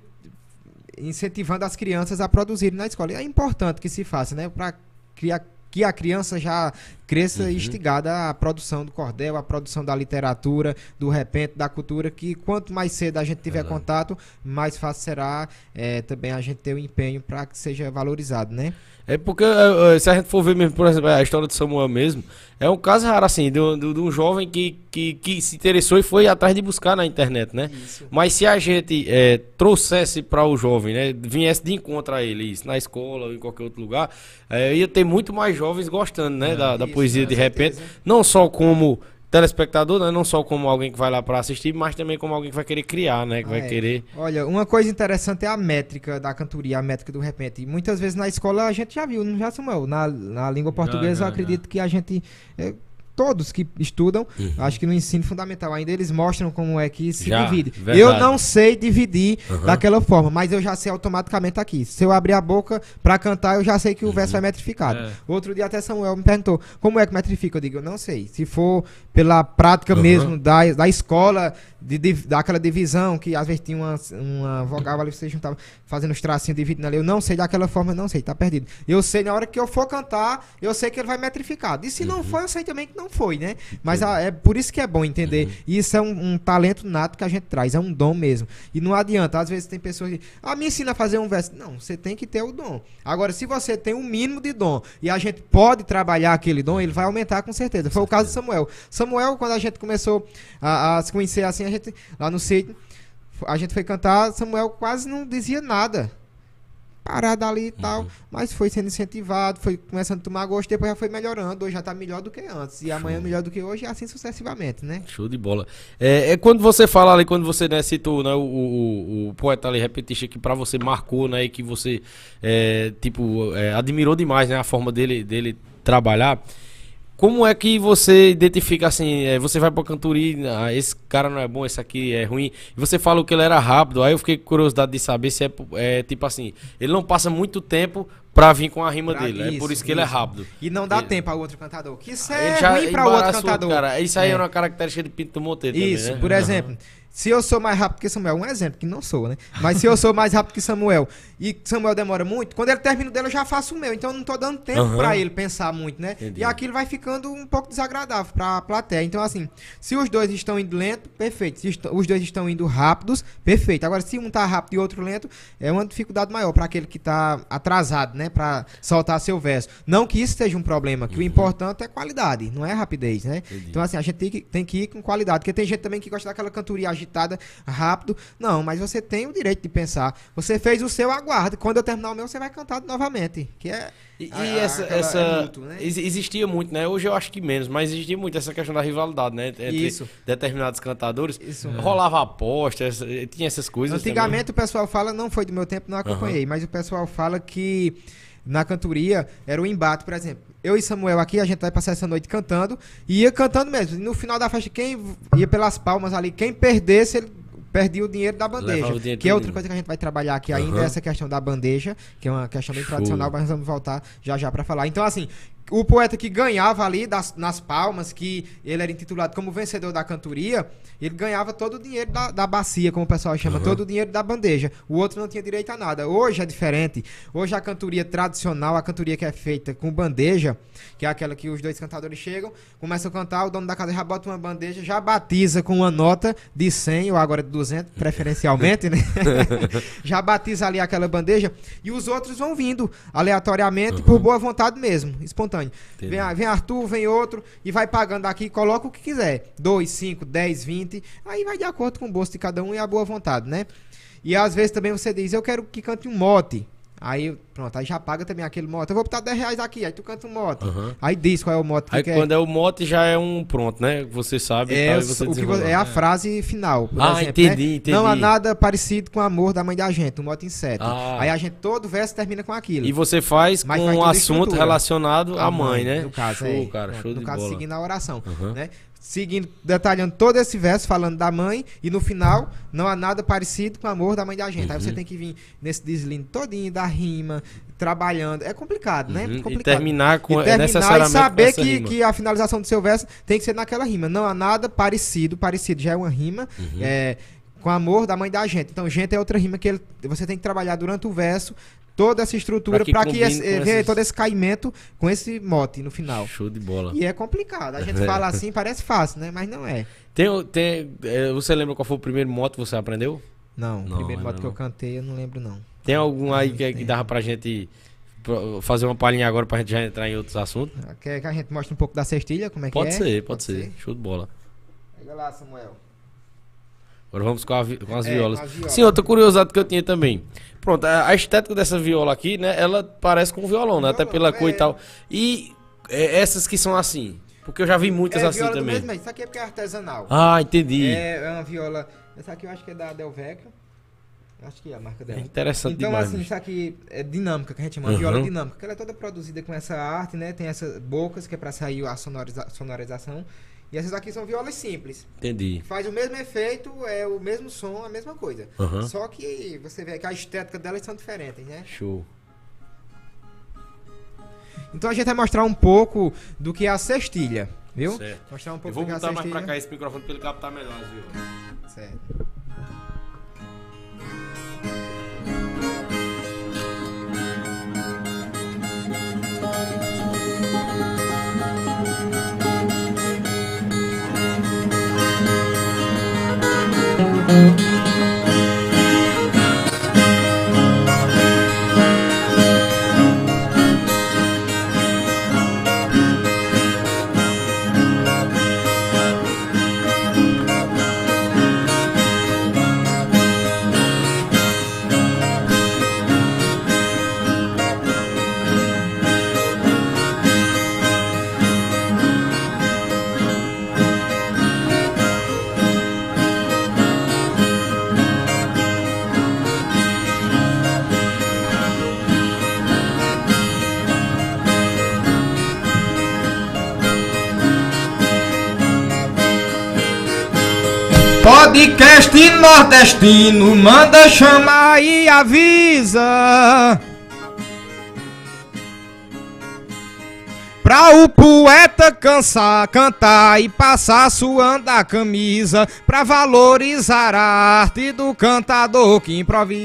incentivando as crianças a produzirem na escola. E é importante que se faça, né? Para criar que a criança já cresça uhum. instigada à produção do cordel, à produção da literatura, do repente, da cultura, que quanto mais cedo a gente tiver contato, mais fácil será é, também a gente ter o empenho para que seja valorizado, né? É porque, é, é, se a gente for ver mesmo, por exemplo, a história de Samuel mesmo, é um caso raro, assim, de, de, de um jovem que, que, que, se interessou e foi atrás de buscar na internet, né? Isso. Mas se a gente é, trouxesse para o jovem, né, viesse de encontro a ele, isso, na escola ou em qualquer outro lugar, é, ia ter muito mais jovens gostando, né, é, da, da isso, poesia de repente. Não só como telespectador, né? não só como alguém que vai lá para assistir, mas também como alguém que vai querer criar, né? Que ah, vai é. querer. Olha, uma coisa interessante é a métrica da cantoria, a métrica do repente. E muitas vezes na escola a gente já viu, não já Samuel? Na, na língua portuguesa, já, já, eu acredito já. que a gente. É, todos que estudam, uhum. acho que no ensino fundamental ainda eles mostram como é que se já, divide. Verdade. Eu não sei dividir uhum. daquela forma, mas eu já sei automaticamente aqui. Se eu abrir a boca para cantar, eu já sei que o uhum. verso vai metrificado. É. Outro dia até Samuel me perguntou, como é que metrifica? Eu digo, eu não sei. Se for pela prática mesmo da, da escola, de, de, daquela divisão, que às vezes tinha uma, uma vogal ali, você juntava fazendo os tracinhos dividindo ali. Eu não sei daquela forma, não sei, tá perdido. Eu sei na hora que eu for cantar, eu sei que ele vai metrificado. E se não foi, eu sei também que não foi, né? Mas a, é por isso que é bom entender. Uhum. Isso é um, um, talento nato que a gente traz, é um dom mesmo. E não adianta, às vezes tem pessoas que, ah, me ensina a fazer um verso. Não, você tem que ter o dom. Agora, se você tem um mínimo de dom e a gente pode trabalhar aquele dom, ele vai aumentar com certeza. Foi o caso de Samuel. Samuel, quando a gente começou a, a se conhecer assim, a gente, lá no sítio, a gente foi cantar, Samuel quase não dizia nada parado ali e tal, uhum. mas foi sendo incentivado, foi começando a tomar gosto, depois já foi melhorando, hoje já tá melhor do que antes, e Show. amanhã melhor do que hoje, e assim sucessivamente, né? Show de bola. É, é quando você fala ali, quando você né, citou né, o, o, o poeta ali, repetista, que para você marcou, né, e que você, é, tipo, é, admirou demais, né, a forma dele, dele trabalhar, como é que você identifica assim? É, você vai pra cantoria, ah, esse cara não é bom, esse aqui é ruim. E você falou que ele era rápido. Aí eu fiquei com curiosidade de saber se é, é tipo assim: ele não passa muito tempo pra vir com a rima pra dele. Isso, é por isso que isso. ele é rápido. E não dá ele... tempo ao outro cantador. Que isso é já ruim pra outro cantador. Cara. Isso aí é. é uma característica de Pinto Monteiro. Isso, também, né? por exemplo. Se eu sou mais rápido que Samuel, um exemplo, que não sou, né? Mas se eu sou mais rápido que Samuel e Samuel demora muito, quando ele termina o dele, eu já faço o meu. Então eu não tô dando tempo uhum. para ele pensar muito, né? Entendi. E aquilo vai ficando um pouco desagradável pra plateia. Então, assim, se os dois estão indo lento, perfeito. Se os dois estão indo rápidos, perfeito. Agora, se um tá rápido e outro lento, é uma dificuldade maior para aquele que tá atrasado, né? Pra soltar seu verso. Não que isso seja um problema, que uhum. o importante é qualidade, não é rapidez, né? Entendi. Então, assim, a gente tem que, tem que ir com qualidade. Porque tem gente também que gosta daquela cantoria agitada rápido. Não, mas você tem o direito de pensar. Você fez o seu, aguarde. Quando eu terminar o meu, você vai cantar novamente. Que é. E, a, e essa. essa é muito, né? Existia muito, né? Hoje eu acho que menos, mas existia muito essa questão da rivalidade, né? Entre Isso. determinados cantadores. Isso. Rolava apostas, tinha essas coisas. Antigamente também. o pessoal fala, não foi do meu tempo, não acompanhei, uhum. mas o pessoal fala que na cantoria era o embate, por exemplo. Eu e Samuel aqui, a gente vai passar essa noite cantando, e ia cantando mesmo. E no final da festa, quem ia pelas palmas ali, quem perdesse, ele perdia o dinheiro da bandeja. Que é outra coisa que a gente vai trabalhar aqui ainda, uhum. essa questão da bandeja, que é uma questão bem Show. tradicional, mas vamos voltar já já para falar. Então, assim, o poeta que ganhava ali das, nas palmas, que ele era intitulado como vencedor da cantoria, ele ganhava todo o dinheiro da, da bacia, como o pessoal chama, uhum. todo o dinheiro da bandeja. O outro não tinha direito a nada. Hoje é diferente. Hoje a cantoria tradicional, a cantoria que é feita com bandeja, que é aquela que os dois cantadores chegam, começam a cantar, o dono da casa já bota uma bandeja, já batiza com uma nota de 100 ou agora de 200, preferencialmente, né? (laughs) já batiza ali aquela bandeja e os outros vão vindo aleatoriamente uhum. por boa vontade mesmo, espontâneo simultâneo. Vem, vem Arthur, vem outro e vai pagando aqui, coloca o que quiser. 2, 5, 10, 20. Aí vai de acordo com o bolso de cada um e a boa vontade, né? E às vezes também você diz, eu quero que cante um mote. Aí, pronto, aí já paga também aquele mote. Eu vou botar 10 reais aqui, aí tu canta um mote. Uhum. Aí diz qual é o mote que Aí quando é o mote já é um pronto, né? Você sabe. É, tá, você o que é a frase final. ah, exemplo, entendi, né? entendi. Não há nada parecido com o amor da mãe da gente, um mote em sete. Ah. Aí a gente, todo verso termina com aquilo. E você faz Mas com um assunto relacionado à mãe, mãe, né? No caso, show, é. cara, show no de caso, bola. seguindo a oração, uhum. né? Seguindo, detalhando todo esse verso, falando da mãe, e no final, não há nada parecido com o amor da mãe da gente. Uhum. Aí você uhum. tem que vir nesse deslinde todinho da rima, trabalhando. É complicado, né? Uhum. Complicado. E terminar com e terminar necessariamente e saber que, que a finalização do seu verso tem que ser naquela rima. Não há nada parecido, parecido já é uma rima. Uhum. É, com amor da mãe da gente. Então, gente é outra rima que ele, você tem que trabalhar durante o verso toda essa estrutura para que, que esse, esses... todo esse caimento com esse mote no final. Show de bola. E é complicado. A gente (laughs) fala assim, parece fácil, né? Mas não é. Tem, tem, é, você lembra qual foi o primeiro mote que você aprendeu? Não, não o primeiro mote que eu cantei eu não lembro não. Tem algum aí que, que dava pra gente fazer uma palhinha agora pra gente já entrar em outros assuntos? Quer que a gente mostre um pouco da cestilha, como é pode que é? Ser, pode, pode ser, Show de bola. Pega lá, Samuel. Agora vamos com, a, com as é, violas. Violas. Sim, outra curiosidade que eu tinha também. Pronto, a, a, estética dessa viola aqui, né? Ela parece com um violão, né? Até pela cor e é. tal. E é, essas que são assim. Porque eu já vi muitas é, assim também. Mesmo, isso aqui é porque é artesanal. Ah, entendi. É, é uma viola. Essa aqui eu acho que é da Delvecchio. Acho que é a marca dela. É interessante então, demais. Então, assim, isso aqui é dinâmica, que a gente chama uhum. viola dinâmica. Ela é toda produzida com essa arte, né? Tem essas bocas que é pra sair a sonoriza sonorização. E essas aqui são violas simples. Entendi. Faz o mesmo efeito, é o mesmo som, a mesma coisa. Uhum. Só que você vê que a estética delas são diferentes, né? Show. Então a gente vai mostrar um pouco do que é a cestilha, viu? Certo. Mostrar um pouco Eu vou do que é a botar mais cestilha. pra cá esse microfone pra ele captar melhor as violas. Certo. Podcast nordestino, manda chamar e avisa. Pra o poeta cansar, cantar e passar suando a camisa, pra valorizar a arte do cantador que improvisa.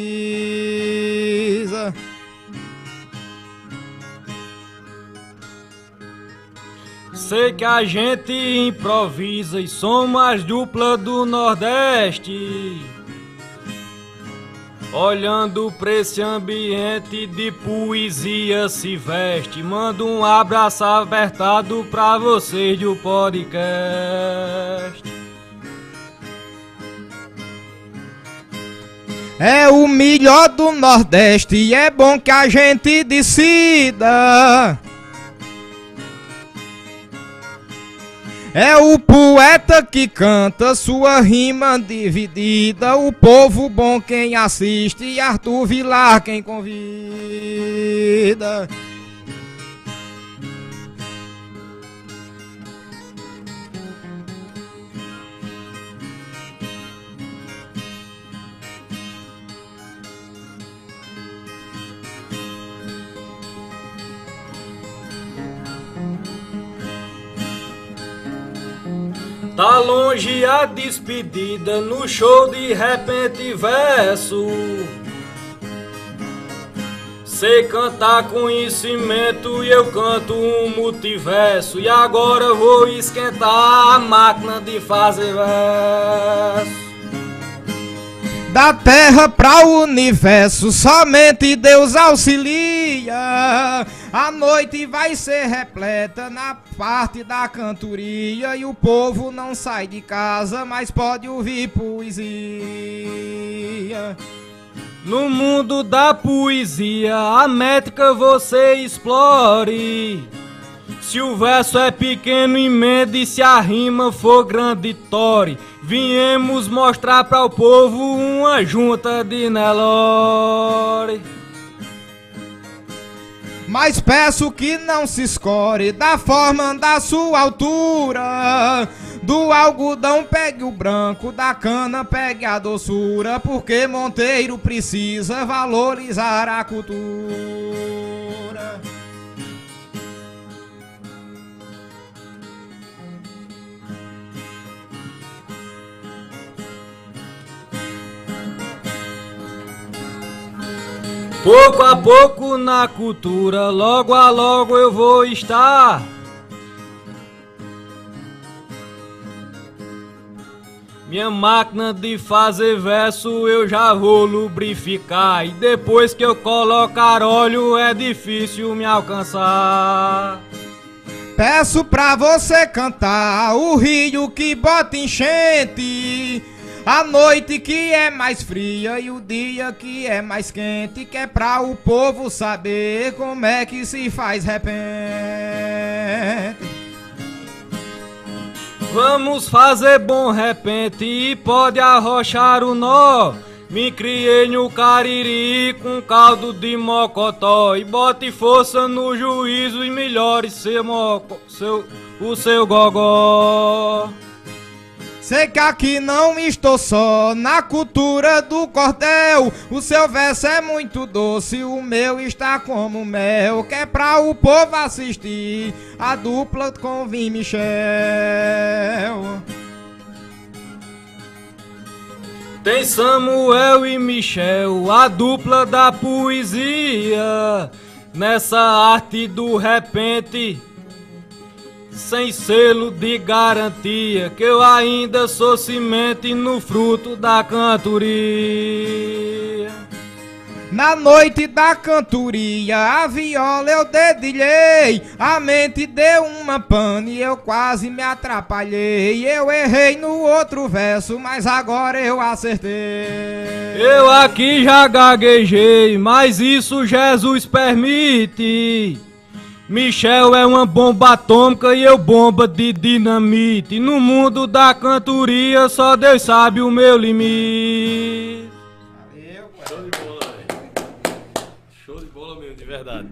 Sei que a gente improvisa e somos as dupla do Nordeste. Olhando pra esse ambiente de poesia se veste. Mando um abraço apertado pra vocês do podcast. É o melhor do Nordeste e é bom que a gente decida. É o poeta que canta sua rima dividida, o povo bom quem assiste e Arthur Vilar quem convida. Tá longe a despedida no show de repente verso. Sei cantar conhecimento e eu canto um multiverso. E agora vou esquentar a máquina de fazer verso. Da terra para o universo, somente Deus auxilia. A noite vai ser repleta na parte da cantoria e o povo não sai de casa, mas pode ouvir poesia. No mundo da poesia, a métrica você explore. Se o verso é pequeno, emende, se a rima for grande, tore. Viemos mostrar para o povo uma junta de Nelore. Mas peço que não se escore da forma da sua altura. Do algodão pegue o branco, da cana pegue a doçura, porque Monteiro precisa valorizar a cultura. Pouco a pouco na cultura, logo a logo eu vou estar. Minha máquina de fazer verso eu já vou lubrificar. E depois que eu colocar óleo é difícil me alcançar. Peço pra você cantar o rio que bota enchente. A noite que é mais fria e o dia que é mais quente, que é pra o povo saber como é que se faz repente. Vamos fazer bom repente e pode arrochar o nó. Me criei no Cariri com caldo de mocotó E bote força no juízo e melhore seu, moco, seu, o seu gogó Sei que aqui não estou só na cultura do cordel. O seu verso é muito doce, o meu está como mel. Que é pra o povo assistir a dupla com Vim Michel. Tem Samuel e Michel, a dupla da poesia. Nessa arte do repente, sem selo de garantia, que eu ainda sou semente no fruto da cantoria. Na noite da cantoria, a viola eu dedilhei, a mente deu uma pane e eu quase me atrapalhei. Eu errei no outro verso, mas agora eu acertei. Eu aqui já gaguejei, mas isso Jesus permite. Michel é uma bomba atômica e eu bomba de dinamite. No mundo da cantoria, só Deus sabe o meu limite. verdade.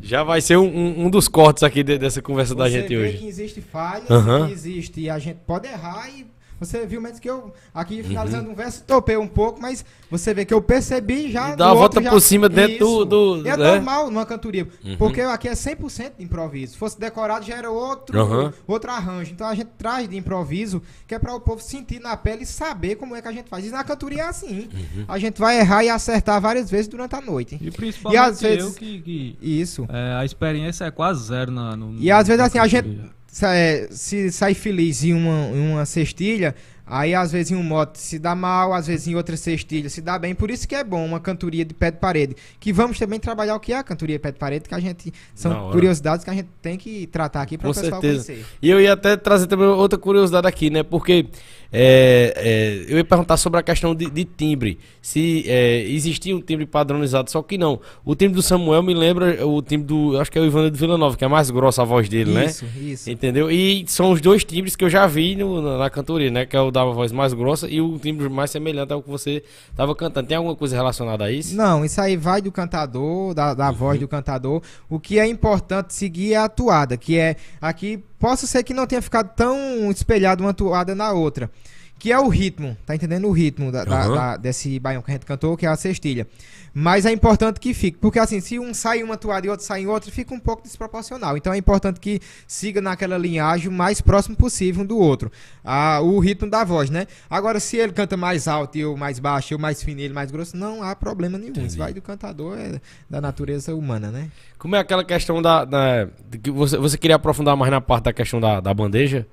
Já vai ser um, um, um dos cortes aqui de, dessa conversa Você da gente vê hoje. que existe falha, Aham. que existe, a gente pode errar e você viu mesmo que eu, aqui finalizando um verso, topei um pouco, mas você vê que eu percebi já. E dá no a outro volta já- por cima dentro do- Isso. do- E é né? normal numa cantoria, porque aqui é 100% de improviso. Se fosse decorado já era outro, Aham. outro arranjo. Então a gente traz de improviso, que é para o povo sentir na pele e saber como é que a gente faz. E na cantoria é assim. Uhum. A gente vai errar e acertar várias vezes durante a noite. E principalmente E às vezes- eu que, que, Isso. é, a experiência é quase zero na, no, E às vezes assim, a gente se sai feliz em uma, em uma cestilha, aí às vezes em um mote se dá mal, às vezes em outra cestilha se dá bem. Por isso que é bom uma cantoria de pé de parede. Que vamos também trabalhar o que é a cantoria de pé de parede, que a gente. São curiosidades que a gente tem que tratar aqui para Com o pessoal certeza. conhecer. E eu ia até trazer também outra curiosidade aqui, né? Porque é, é, eu ia perguntar sobre a questão de, de timbre. Se é, existia um timbre padronizado, só que não. O timbre do Samuel me lembra o timbre do. Acho que é o Ivandro de Vila Nova, que é mais grossa a voz dele, né? Isso, isso. Entendeu? E são os dois timbres que eu já vi no- na, na cantoria, né? Que é o da voz mais grossa e o timbre mais semelhante ao que você tava cantando. Tem alguma coisa relacionada a isso? Não, isso aí vai do cantador, da, da voz do cantador. O que é importante seguir é a atuada, que é aqui possa ser que não tenha ficado tão espelhado uma atuada na outra. Que é o ritmo, tá entendendo? O ritmo da, da- Aham. da- desse baião que a gente cantou, que é a cestilha. Mas é importante que fique, porque assim, se um sai em uma atuada e outro sai em outra, fica um pouco desproporcional. Então é importante que siga naquela linhagem o mais próximo possível um do outro. Ah, o ritmo da voz, né? Agora, se ele canta mais alto e eu mais baixo, eu mais fino e ele mais grosso, não há problema nenhum. Isso vai do cantador, é da natureza humana, né? Como é aquela questão da. da- que você, você queria aprofundar mais na parte da questão da, da bandeja?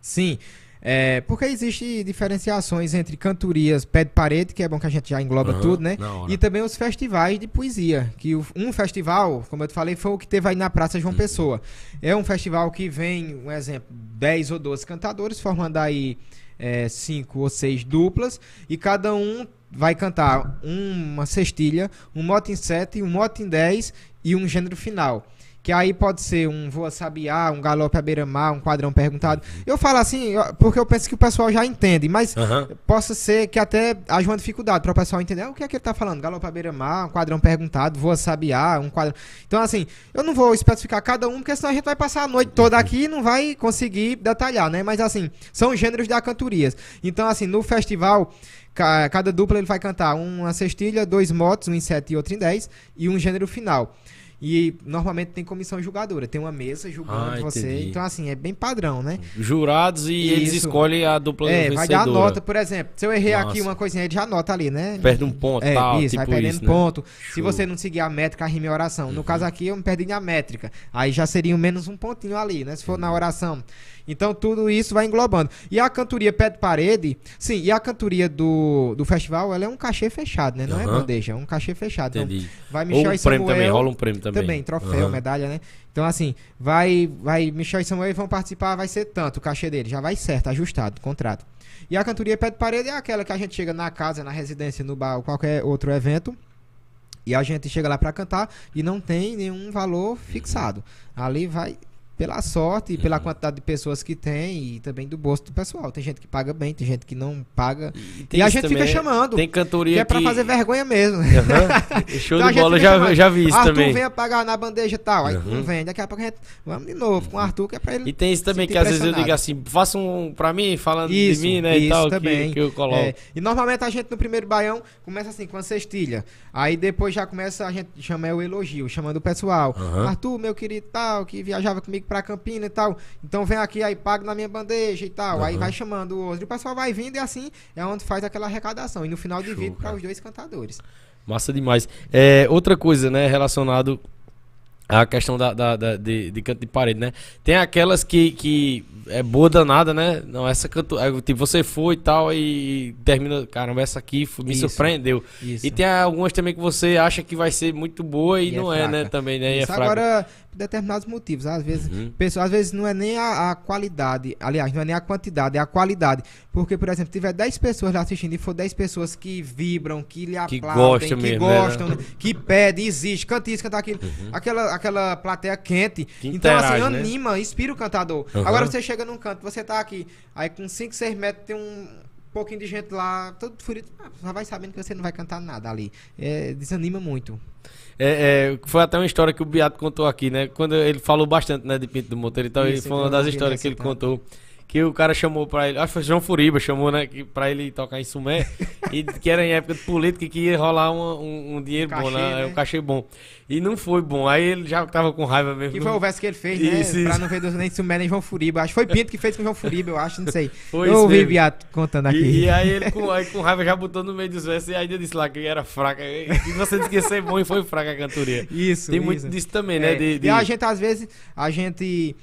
Sim. É, porque existe diferenciações entre cantorias pé de parede, que é bom que a gente já engloba Aham, tudo, né? E também os festivais de poesia. Que o- um festival, como eu te falei, foi o que teve aí na Praça Uhum. João Pessoa. É um festival que vem, um exemplo, 10 ou 12 cantadores, formando aí é, cinco ou seis duplas, e cada um vai cantar uma cestilha, um mote em 7, um mote em 10 e um gênero final. Que aí pode ser um voa sabiá, um galope à beira-mar, um quadrão perguntado. Eu falo assim, porque eu penso que o pessoal já entende, mas Aham. possa ser que até haja uma dificuldade para o pessoal entender "Ah, o que é que ele tá falando. Galope à beira-mar, um quadrão perguntado, voa sabiá, um quadrão. Então, assim, eu não vou especificar cada um, porque senão a gente vai passar a noite toda aqui e não vai conseguir detalhar, né? Mas, assim, são gêneros da cantorias. Então, assim, no festival, ca- cada dupla ele vai cantar uma cestilha, dois motos, um em 7 e outro em 10, e um gênero final. E normalmente tem comissão julgadora, tem uma mesa julgando Ah, você. entendi. Então, assim, é bem padrão, né? Jurados e eles escolhem a dupla É, vai dar vencedora. nota, por exemplo. Se eu errei Nossa. aqui uma coisinha, ele já anota ali, né? Perde um ponto, É, tal, isso, tipo vai perdendo isso, né? ponto. Se. Uhum. você não seguir a métrica, a rima e a oração. No caso aqui, eu me perdi na métrica. Aí já seria menos um pontinho ali, né? Se for Uhum. na oração. Então tudo isso vai englobando. E a cantoria pé de parede, sim, e a cantoria do, do festival, ela é um cachê fechado, né? Não é Aham. bandeja, é um cachê fechado. Então, Entendi. vai Ou Michel um e prêmio Samuel. também, rola um prêmio também. Também, troféu, Aham. medalha, né? Então, assim, vai, vai, Michel e Samuel vão participar, vai ser tanto o cachê dele, já vai certo, ajustado, contrato. E a cantoria pé de parede é aquela que a gente chega na casa, na residência, no bar, ou qualquer outro evento, e a gente chega lá pra cantar e não tem nenhum valor fixado. Ali vai pela sorte e pela quantidade de pessoas que tem e também do bolso do pessoal. Tem gente que paga bem, tem gente que não paga. E, e a gente também, fica chamando. Tem cantoria que é pra que... fazer vergonha mesmo. Uhum. (laughs) Show então de bola, já, já vi isso Arthur também. venha pagar na bandeja e tal. Aí uhum. não vem, daqui a pouco a gente vamos de novo com o Arthur, que é pra ele. E tem isso também que às vezes eu digo assim, faça um pra mim, falando isso, de mim, né? Isso e tal, também. Que, que eu coloco. É. E normalmente a gente no primeiro baião começa assim, com a cestilha. Aí depois já começa, a gente chama é o elogio, chamando o pessoal. Uhum. Arthur, meu querido tal, que viajava comigo pra Campina e tal. Então vem aqui, aí paga na minha bandeja e tal. Uhum. Aí vai chamando o outro. E o pessoal vai vindo e assim é onde faz aquela arrecadação. E no final divide para os dois cantadores. Massa demais. É, outra coisa, né, relacionado à questão da, da, da de, de, canto de parede, né? Tem aquelas que, que é boa danada, né? Não, essa canto, é, tipo, você foi e tal e termina, caramba, essa aqui me Isso. surpreendeu. Isso. E tem algumas também que você acha que vai ser muito boa e, e é não é, é, né? Também, né? Isso. é. Agora, determinados motivos. Às vezes, uhum. pessoas, às vezes não é nem a, a, qualidade, aliás, não é nem a quantidade, é a qualidade. Porque, por exemplo, tiver 10 pessoas lá assistindo e for 10 pessoas que vibram, que lhe que aplaudem, que mesmo, né? gostam, né? que pedem, existe, canta isso, canta aquilo, uhum. aquela, aquela plateia quente. Que então, assim, né? anima, inspira o cantador. Uhum. Agora você chega num canto, você tá aqui, aí com 5, 6 metros tem um pouquinho de gente lá, todo furido, ah, já vai sabendo que você não vai cantar nada ali. É, desanima muito. É, é, foi até uma história que o Beato contou aqui, né? Quando ele falou bastante, né, de Pinto do Monteiro e tal, Isso, foi uma das histórias que ele contou que o cara chamou pra ele, acho que foi João Furiba, chamou, né, que, pra ele tocar em Sumé, (laughs) e que era em época de política que ia rolar um, um, um dinheiro um bom, né, né, um cachê bom. E não foi bom, aí ele já tava com raiva mesmo. Que foi o verso que ele fez, né, isso, pra não ver nem Sumé nem João Furiba, acho que foi Pinto que fez com João Furiba, eu acho, não sei. (laughs) Foi eu ouvi Viato contando aqui. E, e, aí ele com, aí, com raiva já botou no meio dos versos e ainda disse lá que era fraca, e você disse que ia ser bom e foi fraca a cantoria. Isso, Tem isso. muito disso também, né, é, de, de... E a gente, às vezes, a gente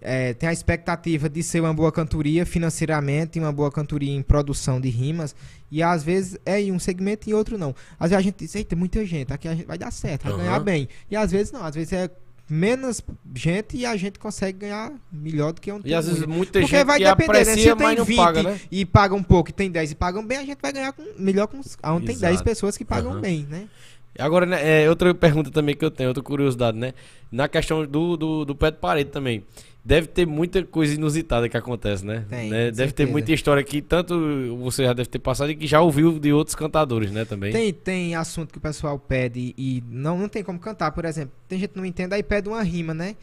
é, tem a expectativa de ser uma boa cantoria financeiramente, uma boa cantoria em produção de rimas, e às vezes é em um segmento e outro não. Às vezes a gente diz, eita, muita gente, aqui a gente vai dar certo, vai uhum. ganhar bem. E às vezes não, às vezes é menos gente e a gente consegue ganhar melhor do que um E às vezes muita Porque gente vai que depender, né? Se tem 20 paga, né? e pagam um pouco e tem 10 e pagam bem, a gente vai ganhar com, melhor com onde tem 10 pessoas que pagam uhum. bem, né? Agora, né, é, outra pergunta também que eu tenho, outra curiosidade, né? Na questão do, do, do pé de parede também. Deve ter muita coisa inusitada que acontece, né? Tem, né? Deve certeza. ter muita história que tanto você já deve ter passado e que já ouviu de outros cantadores, né? Também. Tem, tem assunto que o pessoal pede e não, não tem como cantar. Por exemplo, tem gente que não entende, aí pede uma rima, né?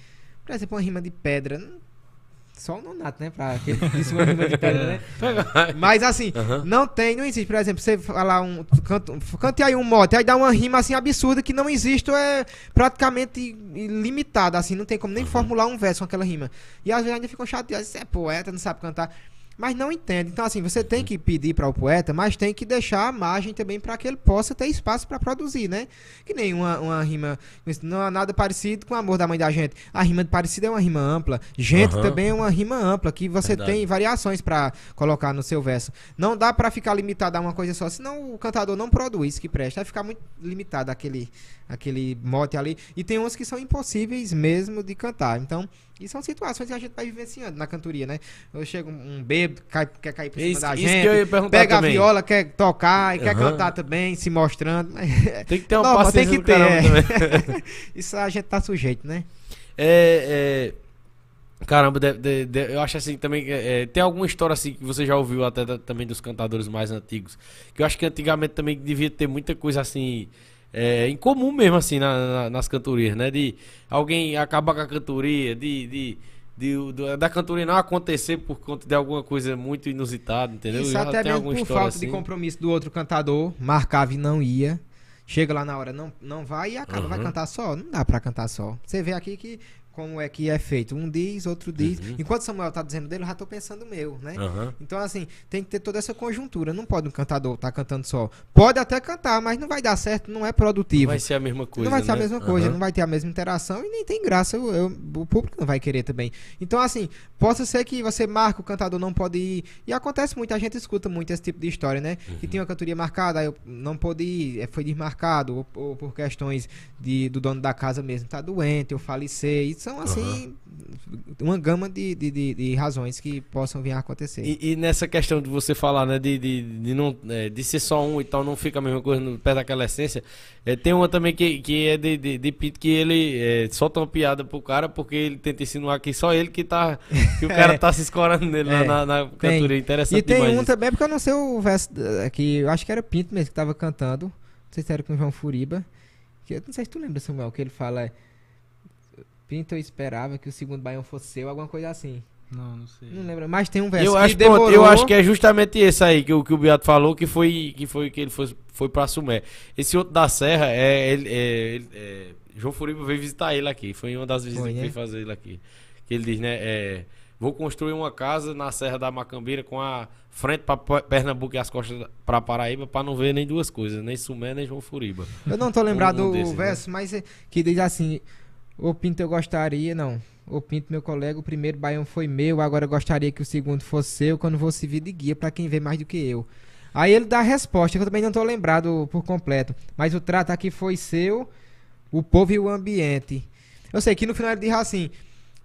Por exemplo, uma rima de pedra. Só o nonato, né? Pra aquele disse uma rima de pedra, (laughs) né? Mas assim, uhum. não tem, não existe. Por exemplo, você falar um. Canta, cante aí um mote, aí dá uma rima assim absurda que não existe, é praticamente limitada, assim, não tem como nem formular um verso com aquela rima. E às vezes ainda ficam chateados, é poeta, não sabe cantar mas não entende. Então, assim, você tem que pedir para o poeta, mas tem que deixar a margem também para que ele possa ter espaço para produzir, né? Que nem uma, uma rima, não há nada parecido com o amor da mãe da gente. A rima parecida é uma rima ampla. Gente uhum. também é uma rima ampla, que você Verdade. tem variações para colocar no seu verso. Não dá para ficar limitado a uma coisa só, senão o cantador não produz que presta. Vai ficar muito limitado aquele, aquele mote ali. E tem uns que são impossíveis mesmo de cantar. Então, e são situações que a gente vai vivenciando na cantoria, né? Eu chego um bêbado, cai, quer cair por cima isso, da isso gente, pega também. a viola, quer tocar e uhum. quer cantar também, se mostrando. (laughs) Tem que ter uma Não, paciência tem que ter. (laughs) isso a gente tá sujeito, né? É, é... Caramba, de, de, de, eu acho assim também. É, tem alguma história assim que você já ouviu até da, também dos cantadores mais antigos? Que eu acho que antigamente também devia ter muita coisa assim é, em comum mesmo, assim, na, na, nas cantorias, né? De alguém acabar com a cantoria, de, de, de, da cantoria não acontecer por conta de alguma coisa muito inusitada, entendeu? Isso Já até mesmo por falta assim. de compromisso do outro cantador, marcava e não ia. Chega lá na hora, não, não vai e acaba, uhum. vai cantar só. Não dá pra cantar só. Você vê aqui que como é que é feito. Um diz, outro diz. Uhum. Enquanto Samuel tá dizendo dele, eu já tô pensando meu, né? Uhum. Então, assim, tem que ter toda essa conjuntura. Não pode um cantador estar tá cantando só. Pode até cantar, mas não vai dar certo, não é produtivo. Não vai ser a mesma coisa. Não vai ser né? a mesma coisa, não vai ter a mesma interação e nem tem graça. Eu, eu, o público não vai querer também. Então, assim, possa ser que você marca, o cantador não pode ir. E acontece muito, a gente escuta muito esse tipo de história, né? Uhum. Que tinha uma cantoria marcada, aí eu não pude ir, é, foi desmarcado, ou, ou por questões de, do dono da casa mesmo tá doente, eu falecei. São assim uma gama de, de, de, de, razões que possam vir a acontecer. E, e, nessa questão de você falar, né, de, de, de, não, é, de ser só um e tal, não fica a mesma coisa no, perto daquela essência. É, tem uma também que, que é de, de, de Pinto, que ele é, solta uma piada pro cara porque ele tenta insinuar que só ele que tá. Que o (laughs) cara é, tá se escorando nele é, na, na cantoria. Interessante E tem um isso. também, porque eu não sei o verso que eu acho que era Pinto mesmo que tava cantando. Não sei se era com o João Furiba. Que, não sei se tu lembra, Samuel, que ele fala. Pinto eu esperava que o segundo baião fosse seu, alguma coisa assim. Não, não sei. Não lembro, mas tem um verso eu acho, demorou... eu acho que é justamente esse aí que o, que o Beato falou, que foi que foi que ele foi, foi pra Sumé. Esse outro da Serra, é, é, é, é João Furiba veio visitar ele aqui. Foi uma das visitas foi, que né? veio fazer ele aqui. Que ele diz, né? É, vou construir uma casa na Serra da Macambira com a frente para Pernambuco e as costas para Paraíba para não ver nem duas coisas, nem Sumé nem João Furiba. Eu não tô lembrado um, um do desses, né? verso, né? mas é, que diz assim: o Pinto eu gostaria, não. O Pinto, meu colega, o primeiro baião foi meu, agora eu gostaria que o segundo fosse seu, quando vou servir de guia para quem vê mais do que eu. Aí ele dá a resposta, que eu também não estou lembrado por completo. Mas o trato aqui foi seu, o povo e o ambiente. Eu sei que no final ele diz assim,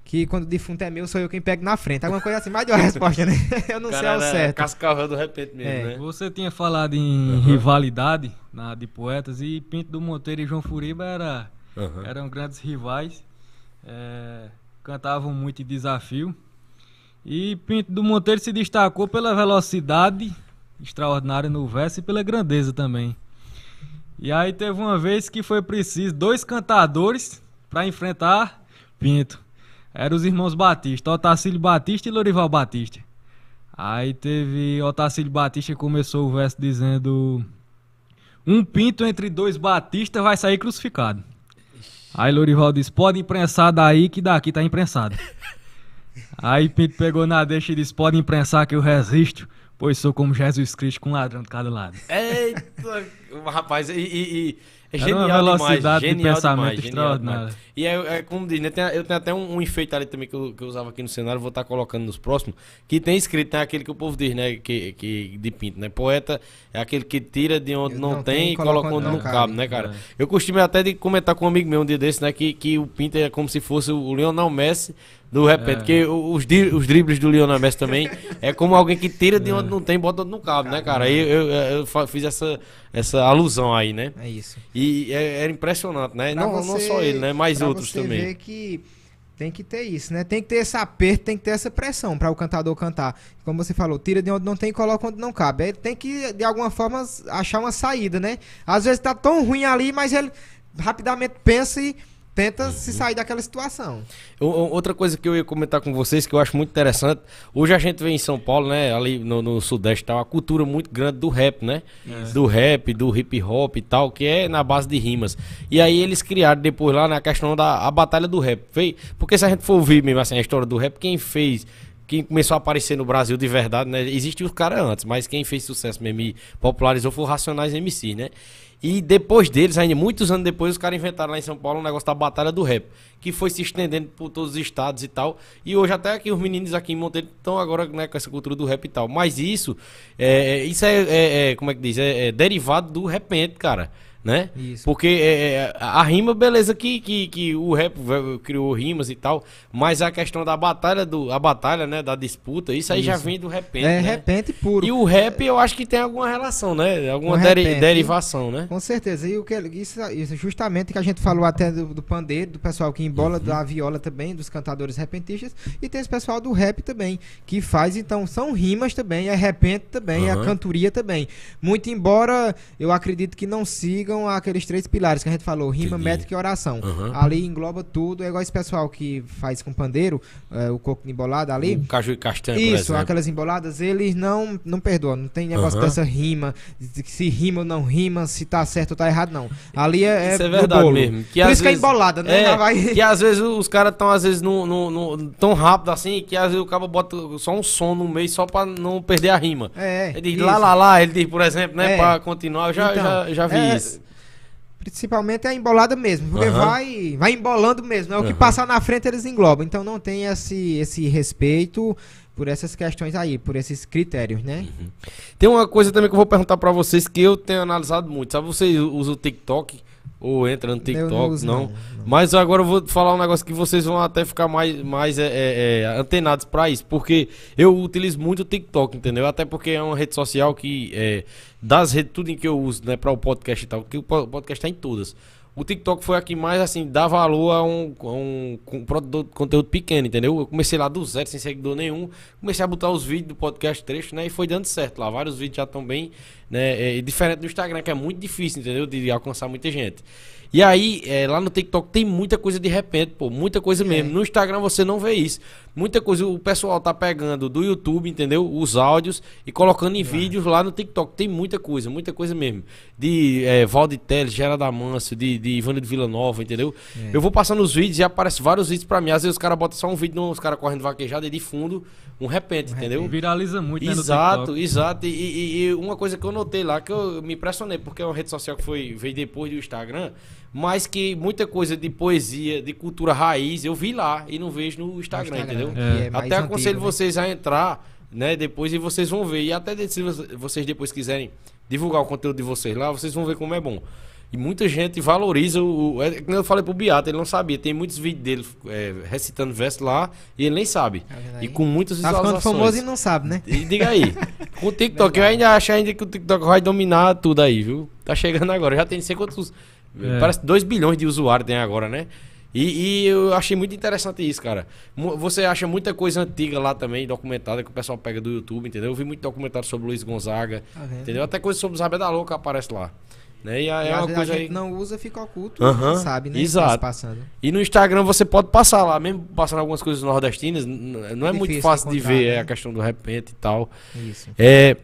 que quando o defunto é meu, sou eu quem pego na frente. Alguma coisa assim, mas deu a (laughs) resposta, né? (laughs) Eu não sei ao certo. Cascavel do repente mesmo, é. né? Você tinha falado em uhum. rivalidade na, de poetas e Pinto do Monteiro e João Furiba era Uhum. Eram grandes rivais. É, cantavam muito desafio. E Pinto do Monteiro se destacou pela velocidade extraordinária no verso e pela grandeza também. E aí teve uma vez que foi preciso dois cantadores para enfrentar Pinto. Eram os irmãos Batista, Otacílio Batista e Lorival Batista. Aí teve Otacílio Batista começou o verso dizendo: Um pinto entre dois Batistas vai sair crucificado. Aí Lorival disse: pode imprensar daí que daqui tá imprensado. (laughs) Aí Pinto pegou na deixa e disse: pode imprensar que eu resisto, pois sou como Jesus Cristo com um ladrão de cada lado. Eita, rapaz, e, e, e é Era genial uma velocidade demais, de pensamento demais, extraordinária. E é, é, como diz, né? Tem, eu tenho até um, um, enfeite ali também que eu, que eu usava aqui no cenário, vou estar colocando nos próximos, que tem escrito, tem aquele que o povo diz, né? Que, que, de pinto, né? Poeta é aquele que tira de onde não, não, tem, tem e coloca onde não, cabe, né, cara? É. Eu costumo até de comentar com um amigo meu um dia desse, né? Que, que o pinto é como se fosse o Lionel Messi do repente, é. porque os, os dribles do Lionel Messi também é como alguém que tira de onde é. não tem, bota onde não cabe, né, cara? Aí eu, eu, eu, fiz essa, essa alusão aí, né? É isso. E é, era impressionante, né? Não, você, não só ele, né? Mais outros você também. Ver que tem que ter isso, né? Tem que ter esse aperto, tem que ter essa pressão para o cantador cantar. Como você falou, tira de onde não tem e coloca onde não cabe. Ele tem que, de alguma forma, achar uma saída, né? Às vezes tá tão ruim ali, mas ele rapidamente pensa e tenta se sair daquela situação. Outra coisa que eu ia comentar com vocês que eu acho muito interessante, hoje a gente vê em São Paulo, né, ali no, no Sudeste, tá uma cultura muito grande do rap, né? É. Do rap, do hip hop e tal, que é na base de rimas. E aí eles criaram depois lá na questão da a batalha do rap. Porque se a gente for ouvir mesmo assim a história do rap, quem fez quem começou a aparecer no Brasil de verdade, né? Existiam os caras antes, mas quem fez sucesso mesmo e popularizou foi o Racionais MC, né? E depois deles, ainda muitos anos depois, os caras inventaram lá em São Paulo um negócio da Batalha do Rap, que foi se estendendo por todos os estados e tal. E hoje até aqui os meninos aqui em Monteiro estão agora né, com essa cultura do rap e tal. Mas isso, é, isso é, é, é como é que diz? É, é derivado do repente, cara né? Isso. Porque é, é, a rima, beleza, que, que, que o rap criou rimas e tal, mas a questão da batalha, do, a batalha, né, da disputa, isso aí isso. já vem do repente, É né? repente puro. E o rap eu acho que tem alguma relação, né? Alguma deri derivação, né? Com certeza. E o que isso, isso justamente que a gente falou até do, do pandeiro, do pessoal que embola, uhum. da viola também, dos cantadores repentistas, e tem esse pessoal do rap também, que faz, então, são rimas também, é repente também, uhum. é a cantoria também. Muito embora eu acredito que não sigam sigam aqueles três pilares que a gente falou, rima, Entendi. métrica e oração. Uhum. Ali engloba tudo, é igual esse pessoal que faz com pandeiro, é, o coco embolado ali. O caju e castanha, Isso, aquelas emboladas, eles não, não perdoam, não tem negócio uhum. dessa rima, se rima ou não rima, se tá certo ou tá errado, não. Ali é, é isso é, verdade bolo. mesmo. Que Por isso vezes, que é embolada, né? É, vai... Que às vezes os caras estão, às vezes, no, no, no, tão rápido assim, que às vezes o cara bota só um som no meio só pra não perder a rima. É. Ele diz isso. lá, lá, lá, ele diz, por exemplo, né, é. pra continuar, eu já, então, já, já vi é, isso. Principalmente a embolada mesmo, porque uhum. vai, vai embolando mesmo. É o que uhum. passar na frente eles englobam. Então não tem esse, esse respeito por essas questões aí, por esses critérios, né? Uhum. Tem uma coisa também que eu vou perguntar para vocês que eu tenho analisado muito. Sabe, você usa o TikTok, ou entra no TikTok, não, uso, não. não, Mas agora eu vou falar um negócio que vocês vão até ficar mais, mais é, é, é, antenados para isso, porque eu utilizo muito o TikTok, entendeu? Até porque é uma rede social que é, das redes, tudo em que eu uso, né, para o podcast e tal, porque o podcast tá em todas. O TikTok foi a que mais, assim, dá valor a um, a um, um conteúdo pequeno, entendeu? Eu comecei lá do zero, sem seguidor nenhum. Comecei a botar os vídeos do podcast trecho, né? E foi dando certo lá. Vários vídeos já estão bem, né? É, diferente do Instagram, que é muito difícil, entendeu? De alcançar muita gente. E aí, é, lá no TikTok tem muita coisa de repente, pô, muita coisa é. mesmo. No Instagram você não vê isso. Muita coisa o pessoal tá pegando do YouTube, entendeu? Os áudios e colocando em é. vídeos lá no TikTok. Tem muita coisa, muita coisa mesmo. De é, Valde Teles, Gerard Amâncio, de, de Ivana de Vila Nova, entendeu? É. Eu vou passando os vídeos e aparece vários vídeos pra mim. Às vezes os caras botam só um vídeo, os caras correndo vaquejada e de fundo, um repente, um entendeu? Viraliza muito, né, Exato, exato. E, e, e, uma coisa que eu notei lá, que eu me impressionei, porque é uma rede social que foi, veio depois do Instagram mas que muita coisa de poesia, de cultura raiz, eu vi lá e não vejo no Instagram, Instagram entendeu? É. É até aconselho antigo, né? vocês a entrar, né, depois e vocês vão ver. E até se vocês depois quiserem divulgar o conteúdo de vocês lá, vocês vão ver como é bom. E muita gente valoriza o. É, eu falei pro Beato, ele não sabia. Tem muitos vídeos dele é, recitando verso lá e ele nem sabe. É e com muitas tá visualizações. Tá famoso e não sabe, né? E diga aí. com o (laughs) TikTok, eu ainda acho ainda que o TikTok vai dominar tudo aí, viu? Tá chegando agora. Já tem não sei quantos é. Parece 2 bilhões de usuários tem agora, né? E, e, eu achei muito interessante isso, cara. Você acha muita coisa antiga lá também, documentada, que o pessoal pega do YouTube, entendeu? Eu vi muito documentário sobre Luiz Gonzaga, tá entendeu? Até coisa sobre o Zabé da Louca aparece lá. Né? E, é uma coisa a gente aí... não usa, fica oculto, uhum, sabe, né? Exato. Passando. E no Instagram você pode passar lá, mesmo passando algumas coisas nordestinas, não é, é muito fácil de ver é né? é, a questão do repente e tal. Isso. É,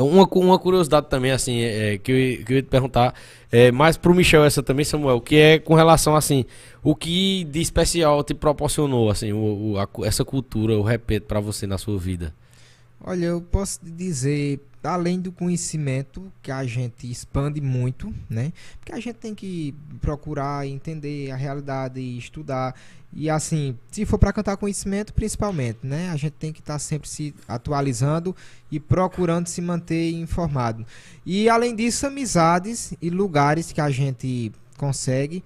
uma, uma curiosidade também, assim, é, que, eu, que eu ia te perguntar, é, mais pro Michel essa também, Samuel, que é com relação, assim, o que de especial te proporcionou, assim, o, o a, essa cultura, o repente para você na sua vida? Olha, eu posso dizer, além do conhecimento que a gente expande muito, né? Porque a gente tem que procurar entender a realidade e estudar. E assim, se for para cantar conhecimento, principalmente, né? A gente tem que estar tá sempre se atualizando e procurando se manter informado. E além disso, amizades e lugares que a gente consegue.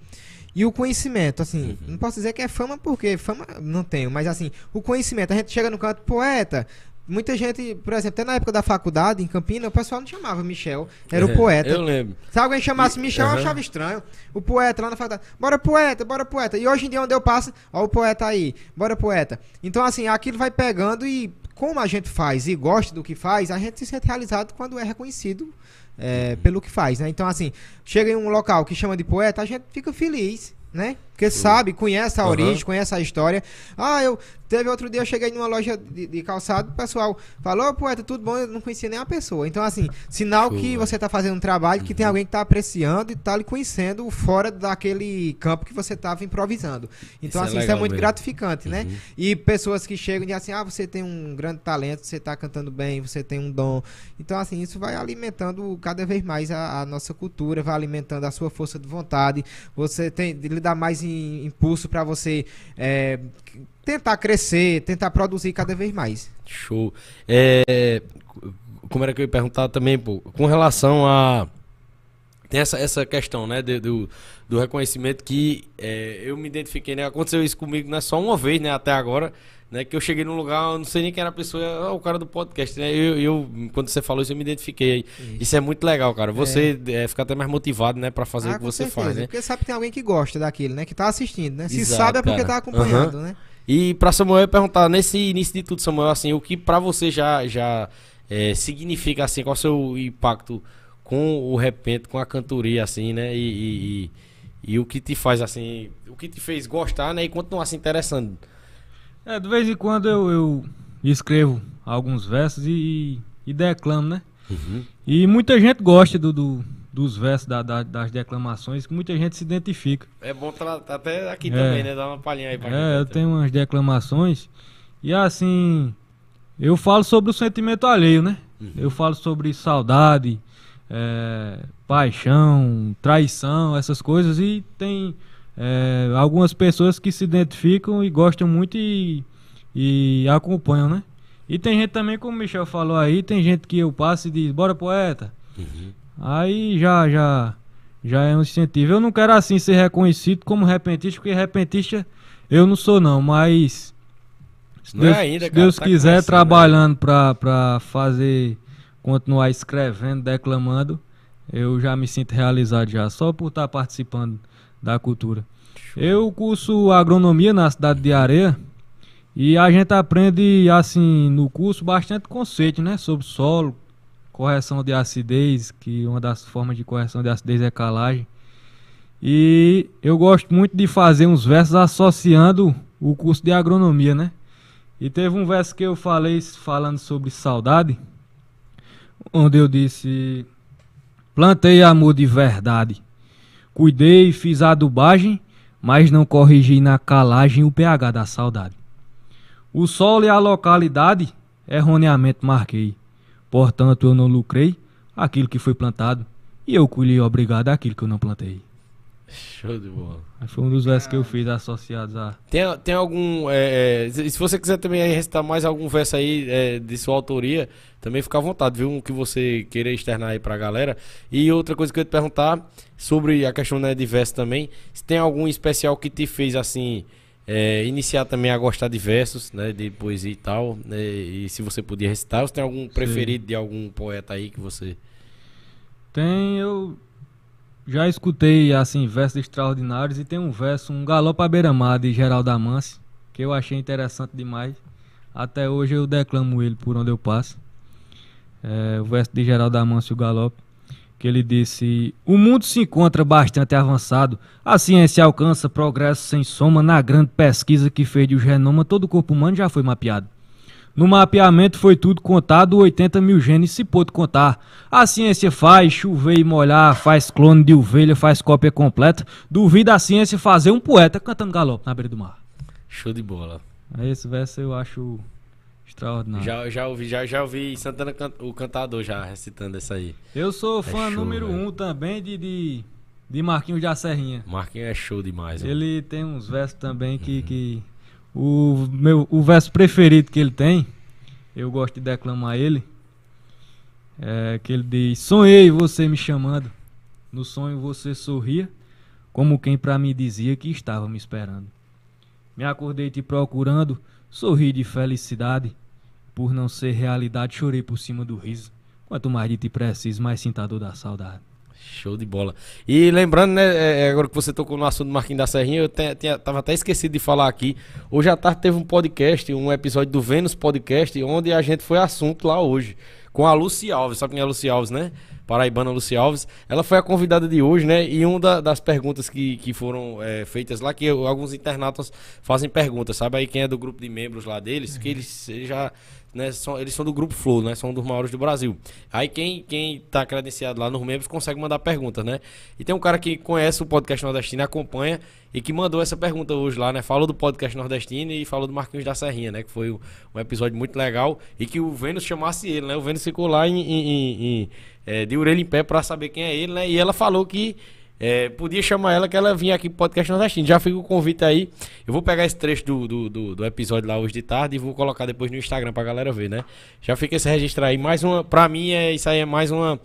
E o conhecimento, assim, uhum. não posso dizer que é fama porque fama não tenho, mas assim, o conhecimento, a gente chega no canto, poeta, Muita gente, por exemplo, até na época da faculdade, em Campina, o pessoal não chamava Michel, era o é, poeta. Eu lembro. Se alguém chamasse Michel, uhum. eu achava estranho. O poeta lá na faculdade, bora poeta, bora poeta. E hoje em dia, onde eu passo, ó o poeta aí, bora poeta. Então, assim, aquilo vai pegando e como a gente faz e gosta do que faz, a gente se sente realizado quando é reconhecido é, pelo que faz, né? Então, assim, chega em um local que chama de poeta, a gente fica feliz, né? Porque sabe, conhece a origem, conhece a história. Ah, eu Teve outro dia, eu cheguei numa loja de, de calçado, o pessoal falou, poeta, tudo bom, eu não conhecia nem a pessoa. Então, assim, sinal que você está fazendo um trabalho, que uhum. tem alguém que está apreciando e está lhe conhecendo fora daquele campo que você estava improvisando. Então, isso é assim, é isso é muito mesmo. gratificante, né? uhum. né? E pessoas que chegam e dizem assim, ah, você tem um grande talento, você está cantando bem, você tem um dom. Então, assim, isso vai alimentando cada vez mais a, a nossa cultura, vai alimentando a sua força de vontade, você tem, lhe dá mais impulso para você é, tentar crescer, tentar produzir cada vez mais. Show. É, como era que eu ia perguntar também, pô, com relação a. Tem essa, essa questão, né, do, do, reconhecimento que é, eu me identifiquei, né? Aconteceu isso comigo, não é só uma vez, né, até agora, né? Que eu cheguei num lugar, não sei nem quem era a pessoa, é o cara do podcast, né? Eu, eu quando você falou isso, eu me identifiquei. Isso, isso é muito legal, cara. Você é. É, fica até mais motivado, né, para fazer ah, o que você certeza, faz, né? Porque sabe que tem alguém que gosta daquilo, né? Que tá assistindo, né? Se Exato, sabe é porque cara. tá acompanhando, uhum. né? E para Samuel perguntar nesse início de tudo, Samuel, assim, o que para você já já é, significa assim, qual é o seu impacto com o repente, com a cantoria, assim, né? E, e, e, o que te faz assim, o que te fez gostar, né? E continuar se interessando. É, de vez em quando eu, eu escrevo alguns versos e, e declamo, né? Uhum. E muita gente gosta do, do dos versos da, da, das declamações que muita gente se identifica. É bom tratar até aqui é, também, né? Dar uma palhinha aí pra É, eu tenho umas declamações e assim, eu falo sobre o sentimento alheio, né? Uhum. Eu falo sobre saudade, é, paixão, traição, essas coisas e tem é, algumas pessoas que se identificam e gostam muito e, e acompanham, né? E tem gente também, como o Michel falou aí, tem gente que eu passo e diz, bora poeta. Uhum. Aí já, já, já é um incentivo. Eu não quero assim ser reconhecido como repentista, porque repentista eu não sou não, mas se Não é Deus, ainda, se cara, Deus tá quiser começando, trabalhando pra, pra fazer, continuar escrevendo, declamando, eu já me sinto realizado já, só por estar participando da cultura. Eu curso agronomia na cidade de Areia e a gente aprende assim no curso bastante conceito, né, sobre solo, correção de acidez, que uma das formas de correção de acidez é calagem. E eu gosto muito de fazer uns versos associando o curso de agronomia, né? E teve um verso que eu falei falando sobre saudade, onde eu disse: Plantei amor de verdade, cuidei, fiz a adubagem, mas não corrigi na calagem o pH da saudade. O solo e a localidade erroneamente marquei, portanto eu não lucrei aquilo que foi plantado, e eu colhi obrigado aquilo que eu não plantei. Show de bola. Foi um dos versos que eu fiz associados a. Tem, tem algum. é, é, se você quiser também recitar mais algum verso aí é, de sua autoria, também fica à vontade, viu? Um que você queira externar aí pra galera. E outra coisa que eu ia te perguntar sobre a questão né, de verso também, se tem algum especial que te fez assim. É, iniciar também a gostar de versos, né? De poesia e tal. né, e se você podia recitar, se tem algum preferido de algum poeta aí que você. Tem, eu já escutei assim versos extraordinários e tem um verso, um galope à beira-mar de Geraldo Amance, que eu achei interessante demais. Até hoje eu declamo ele por onde eu passo. É, o verso de Geraldo Amance, o galope, que ele disse: O mundo se encontra bastante avançado, a ciência alcança progresso sem soma na grande pesquisa que fez de o genoma, todo o corpo humano já foi mapeado. No mapeamento foi tudo contado, 80 mil genes se pôde contar. A ciência faz chover e molhar, faz clone de ovelha, faz cópia completa. Duvida a ciência fazer um poeta cantando galope na beira do mar. Show de bola. Aí Esse verso eu acho extraordinário. Já, já ouvi, já, já ouvi Santana can- o cantador já recitando essa aí. Eu sou fã show, número um também de, de, de Marquinhos da Serrinha. Marquinhos é show demais. mano. Ele tem uns versos também que, que o meu o verso preferido que ele tem, eu gosto de declamar ele, é que ele diz: Sonhei você me chamando, no sonho você sorria, como quem pra mim dizia que estava me esperando. Me acordei te procurando, sorri de felicidade, por não ser realidade chorei por cima do riso. Quanto mais de ti preciso, mais sinto a dor da saudade. Show de bola. E lembrando, né, é, é, agora que você tocou no assunto do Marquinhos da Serrinha, eu te- tinha- tava até esquecido de falar aqui. Hoje à tarde teve um podcast, um episódio do Vênus Podcast, onde a gente foi assunto lá hoje, com a Lucy Alves. Sabe quem é a Lucy Alves, né? Paraibana Lucy Alves. Ela foi a convidada de hoje, né? E uma da- das perguntas que, que foram é, feitas lá, que alguns internautas fazem perguntas, sabe? Aí quem é do grupo de membros lá deles, que eles, eles já. Né, são, eles são do grupo Flow, né? São um dos maiores do Brasil. Aí quem, quem tá credenciado lá nos membros consegue mandar perguntas, né? E tem um cara que conhece o podcast nordestino, acompanha e que mandou essa pergunta hoje lá, né? Falou do podcast nordestino e falou do Marquinhos da Serrinha, né? Que foi um, um episódio muito legal e que o Vênus chamasse ele, né? O Vênus ficou lá em, em- em- em, é, de orelha em pé pra saber quem é ele, né? E ela falou que é, podia chamar ela que ela vinha aqui pro podcast nordestino. Já fica o convite aí. Eu vou pegar esse trecho do, do, do, do episódio lá hoje de tarde e vou colocar depois no Instagram pra galera ver, né? Já fica esse registro aí. Mais uma. Pra mim, é, isso aí é mais uma.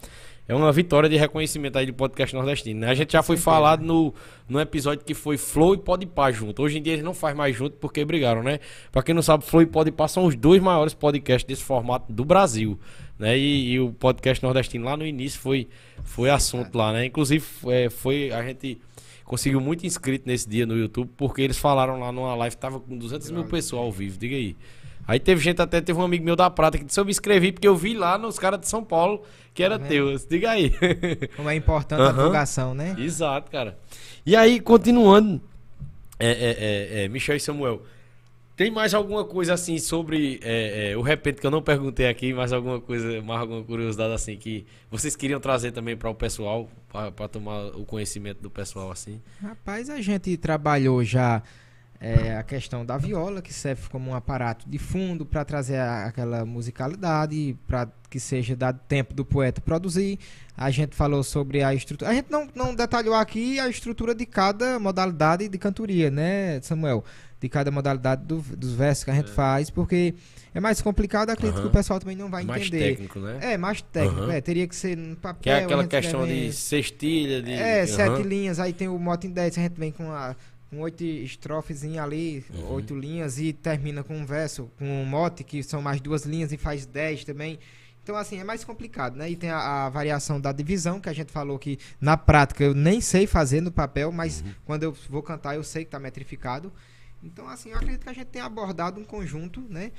É uma vitória de reconhecimento aí do podcast nordestino. Né? A gente já foi falado no, no episódio que foi Flow e Podpah junto. Hoje em dia eles não faz mais junto porque brigaram, né? Pra quem não sabe, Flow e Podpah são os dois maiores podcasts desse formato do Brasil. Né? E, e o podcast nordestino lá no início foi, foi assunto lá, né? Inclusive, é, foi a gente conseguiu muito inscrito nesse dia no YouTube porque eles falaram lá numa live que tava com 200 mil pessoas ao vivo. Diga aí. Aí teve gente, até teve um amigo meu da Prata que disse: Eu me inscrevi porque eu vi lá nos caras de São Paulo que era Tá teu. Diga aí. Como é importante a Aham. divulgação, né? Exato, cara. E aí, continuando, é, é, é, é, Michel e Samuel, tem mais alguma coisa assim sobre é, é, o repente que eu não perguntei aqui, mais alguma coisa, mais alguma curiosidade assim que vocês queriam trazer também para o pessoal, para tomar o conhecimento do pessoal assim? Rapaz, a gente trabalhou já é, a questão da viola, que serve como um aparato de fundo para trazer a- aquela musicalidade, para que seja dado tempo do poeta produzir. A gente falou sobre a estrutura. A gente não, não detalhou aqui a estrutura de cada modalidade de cantoria, né, Samuel? De cada modalidade do, dos versos que a gente é. faz, porque é mais complicado, acredito que o pessoal também não vai mais entender. Mais técnico, né? É, mais técnico, é, teria que ser no papel. Que é aquela questão de cestilha, de... É, sete linhas, aí tem o moto em 10, a gente vem com a com oito estrofes ali, uhum. oito linhas, e termina com um verso, com um mote, que são mais duas linhas, e faz dez também. Então, assim, é mais complicado, né? E tem a, a, variação da divisão, que a gente falou que na prática eu nem sei fazer no papel, mas uhum. quando eu vou cantar eu sei que está metrificado. Então, assim, eu acredito que a gente tem abordado um conjunto, né?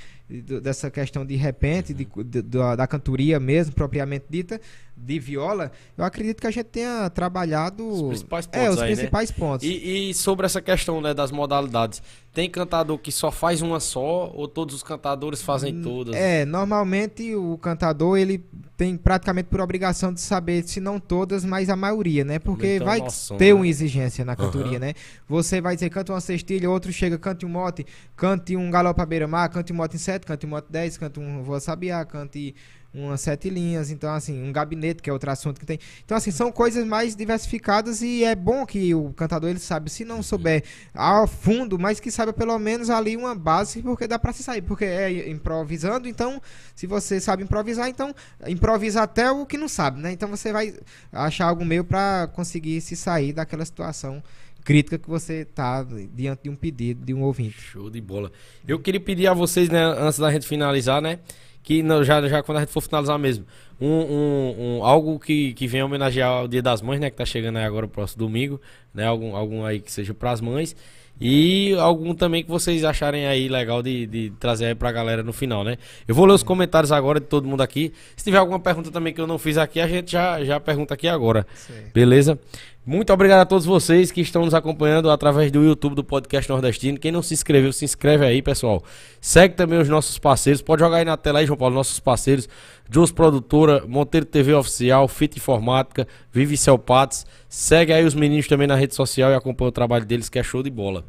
Dessa questão de repente, de, de, de, da cantoria mesmo, propriamente dita, de viola. Eu acredito que a gente tenha trabalhado. Os principais pontos. É, os aí, né? principais né? pontos. E, e, sobre essa questão né, das modalidades, tem cantador que só faz uma só, ou todos os cantadores fazem hum, todas? É, normalmente o cantador, ele tem praticamente por obrigação de saber, se não todas, mas a maioria, né? Porque então, vai nossa, ter né? uma exigência na cantoria, uhum. né? Você vai dizer, canta uma cestilha, outro chega, cante um mote, cante um galope à beira-mar, cante um mote em sete, cante um mote dez, cante um voa sabiá, cante umas sete linhas, então assim, um gabinete, que é outro assunto que tem. Então assim, são coisas mais diversificadas e é bom que o cantador ele sabe, se não souber ao fundo, mas que saiba pelo menos ali uma base, porque dá para se sair, porque é improvisando, então se você sabe improvisar, então improvisa até o que não sabe, né? Então você vai achar algum meio para conseguir se sair daquela situação crítica que você tá diante de um pedido de um ouvinte. Show de bola. Eu queria pedir a vocês, né, antes da gente finalizar, né, que já, já quando a gente for finalizar mesmo, um, um, um, algo que, que venha homenagear o Dia das Mães, né? Que tá chegando aí agora o próximo domingo, né? Algum, algum aí que seja para as mães. E algum também que vocês acharem aí legal de, de trazer aí pra galera no final, né? Eu vou ler os comentários agora de todo mundo aqui. Se tiver alguma pergunta também que eu não fiz aqui, a gente já, já pergunta aqui agora. Sim. Beleza? Muito obrigado a todos vocês que estão nos acompanhando através do YouTube do Podcast Nordestino. Quem não se inscreveu, se inscreve aí, pessoal. Segue também os nossos parceiros. Pode jogar aí na tela aí, João Paulo, nossos parceiros. Jos Produtora, Monteiro TV Oficial, Fit Informática, Vive Celpates. Segue aí os meninos também na rede social e acompanha o trabalho deles, que é show de bola.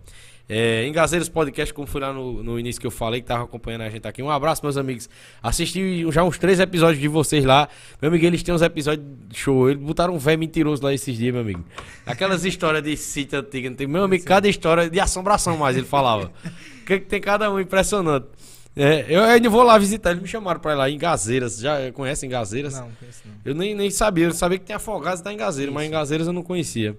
É, Engazeiros Podcast, como foi lá no, no início que eu falei, que tava acompanhando a gente aqui. Um abraço, meus amigos. Assisti já uns três episódios de vocês lá. Meu amigo, eles têm uns episódios show. Eles botaram um velho mentiroso lá esses dias, meu amigo. Aquelas histórias de sítio antigo. Meu amigo, cada história de assombração mais, ele falava. que tem cada um impressionante. É, eu ainda vou lá visitar. Eles me chamaram pra ir lá em Gazeiras. Já conhecem Gazeiras? Não, conheço não. Eu nem, nem sabia. Eu sabia que tem Afogados e tá em Gazeiras, mas em Gazeiras eu não conhecia.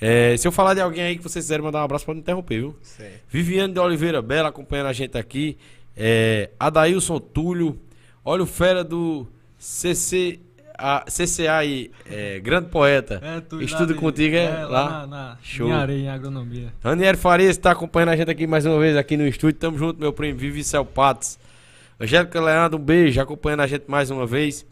É, se eu falar de alguém aí que vocês quiserem mandar um abraço, pode interromper, viu? Certo. Viviane de Oliveira Bela acompanhando a gente aqui. É, Adailson Túlio. Olha o fera do CC, a, CCA aí, é, grande poeta. É, tu, Estudo contigo, é, é lá, lá na, na Show. Em areia, em agronomia. Ranieri Farias está acompanhando a gente aqui mais uma vez aqui no estúdio. Tamo junto, meu primo Vivi Patos. Angélica Leandro, um beijo, acompanhando a gente mais uma vez.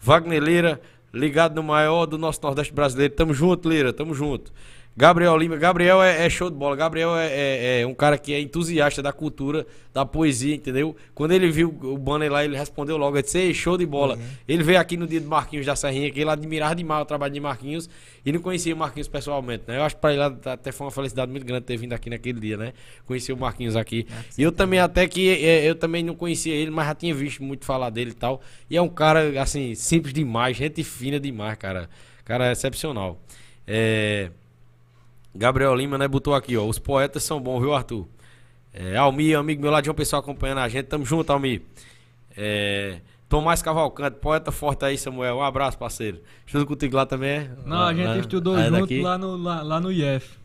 Wagner Leira, ligado no maior do nosso Nordeste brasileiro. Tamo junto, Lira, tamo junto. Gabriel Lima, Gabriel é, é, show de bola. Gabriel é, é, é, um cara que é entusiasta da cultura, da poesia, entendeu? Quando ele viu o banner lá, ele respondeu logo, ele disse, show de bola. Uhum. Ele veio aqui no dia do Marquinhos da Serrinha, que ele admirava demais o trabalho de Marquinhos e não conhecia o Marquinhos pessoalmente, né? Eu acho que pra ele até foi uma felicidade muito grande ter vindo aqui naquele dia, né? Conhecer o Marquinhos aqui. Ah, e eu também até que, é, eu também não conhecia ele, mas já tinha visto muito falar dele e tal. E é um cara, assim, simples demais, gente fina demais, cara. Cara, é excepcional. É... Gabriel Lima, né, botou aqui, ó. Os poetas são bons, viu, Arthur? É, Almir, amigo meu lá de um pessoal acompanhando a gente. Tamo junto, Almir. É, Tomás Cavalcante, poeta forte aí, Samuel. Um abraço, parceiro. Estudo contigo lá também, é? Não, a gente lá, estudou lá junto lá no, lá, lá no IF.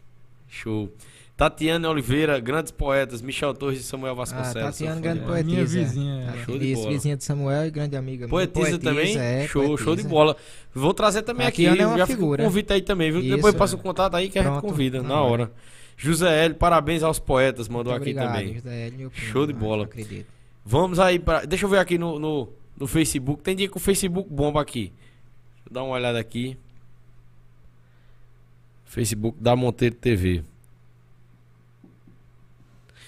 Show. Tatiana Oliveira, grandes poetas, Michel Torres e Samuel Vasconcelos. Ah, Tatiana, grande poetisa. Minha vizinha. É. Show de bola. vizinha de Samuel e grande amiga. Poetisa, poetisa também? É, show, poetisa. show de bola. Vou trazer também aqui. É uma já figura. convite aí também, viu? Isso, Depois passa o contato aí que Pronto. a gente convida, na hora. José L, parabéns aos poetas, mandou Muito aqui obrigado, também. José L, meu primo, show de bola. Acredito. Vamos aí para. Deixa eu ver aqui no, no, no Facebook. Tem dia que o Facebook bomba aqui. Deixa eu dar uma olhada aqui. Facebook da Monteiro TV.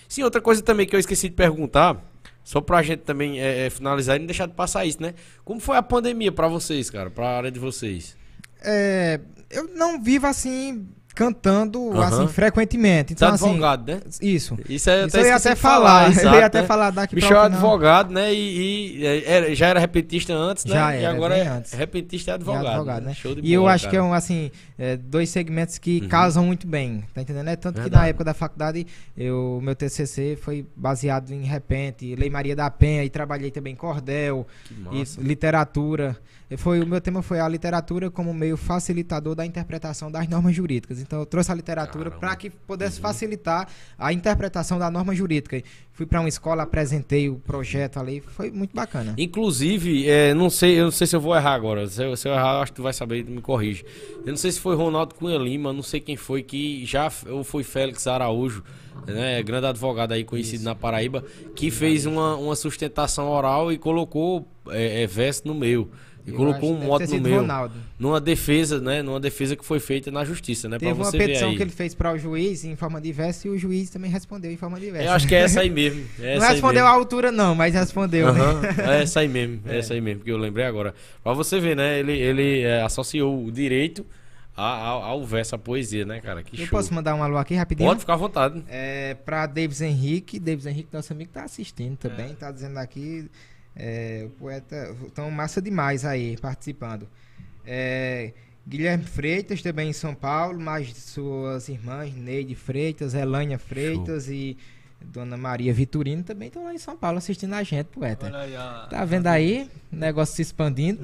Sim, outra coisa também que eu esqueci de perguntar, só pra gente também é, é, finalizar e não deixar de passar isso, né? Como foi a pandemia para vocês, cara, pra área de vocês? É, eu não vivo assim cantando, uhum. assim, frequentemente. Então, é assim, advogado, né? Isso. Isso, é, isso eu ia até falar. falar (laughs) eu ia até né? falar daqui Bicho é advogado, né? E, e era, já era repetista antes, né? Já era, e agora é antes. repetista e advogado. E, advogado, né? Show de e bola, eu acho cara. que é um, assim, é, dois segmentos que uhum. casam muito bem, tá entendendo? É tanto Verdade. que na época da faculdade, o meu TCC foi baseado em repente, Lei Maria da Penha, e trabalhei também cordel, e literatura. Foi, o meu tema foi a literatura como meio facilitador da interpretação das normas jurídicas. Então eu trouxe a literatura para que pudesse uhum. facilitar a interpretação da norma jurídica. Fui para uma escola, apresentei o projeto ali, foi muito bacana. Inclusive, é, não sei, eu não sei se eu vou errar agora. Se eu, se eu errar, acho que tu vai saber, me corrige. Eu não sei se foi Ronaldo Cunha Lima, não sei quem foi que já ou foi Félix Araújo, né, grande advogado aí conhecido Isso. na Paraíba, que fez uma, uma sustentação oral e colocou é, é, verso no meio. E colocou um moto no meio. Ronaldo. Numa defesa, né? Numa defesa que foi feita na justiça, né? Teve uma petição que ele fez para o juiz em forma diversa e o juiz também respondeu em forma diversa. Eu acho que é essa aí (laughs) mesmo. É não respondeu à altura, não, mas respondeu. Uhum. Né? (laughs) É essa aí mesmo. É. essa aí mesmo, que eu lembrei agora. Pra você ver, né? Ele, ele é, associou o direito ao, ao verso, à poesia, né, cara? Que eu show. posso mandar um alô aqui rapidinho? Pode ficar à vontade. É, pra Davis Henrique. Davis Henrique, nosso amigo, tá assistindo também. É. Tá dizendo aqui. É, o poeta. Então, massa demais aí, participando. É, Guilherme Freitas, também em São Paulo, mais suas irmãs, Neide Freitas, Elânia Freitas Show. e Dona Maria Vitorino também estão lá em São Paulo assistindo a gente, poeta. Aí, a... Tá vendo aí? O negócio se expandindo.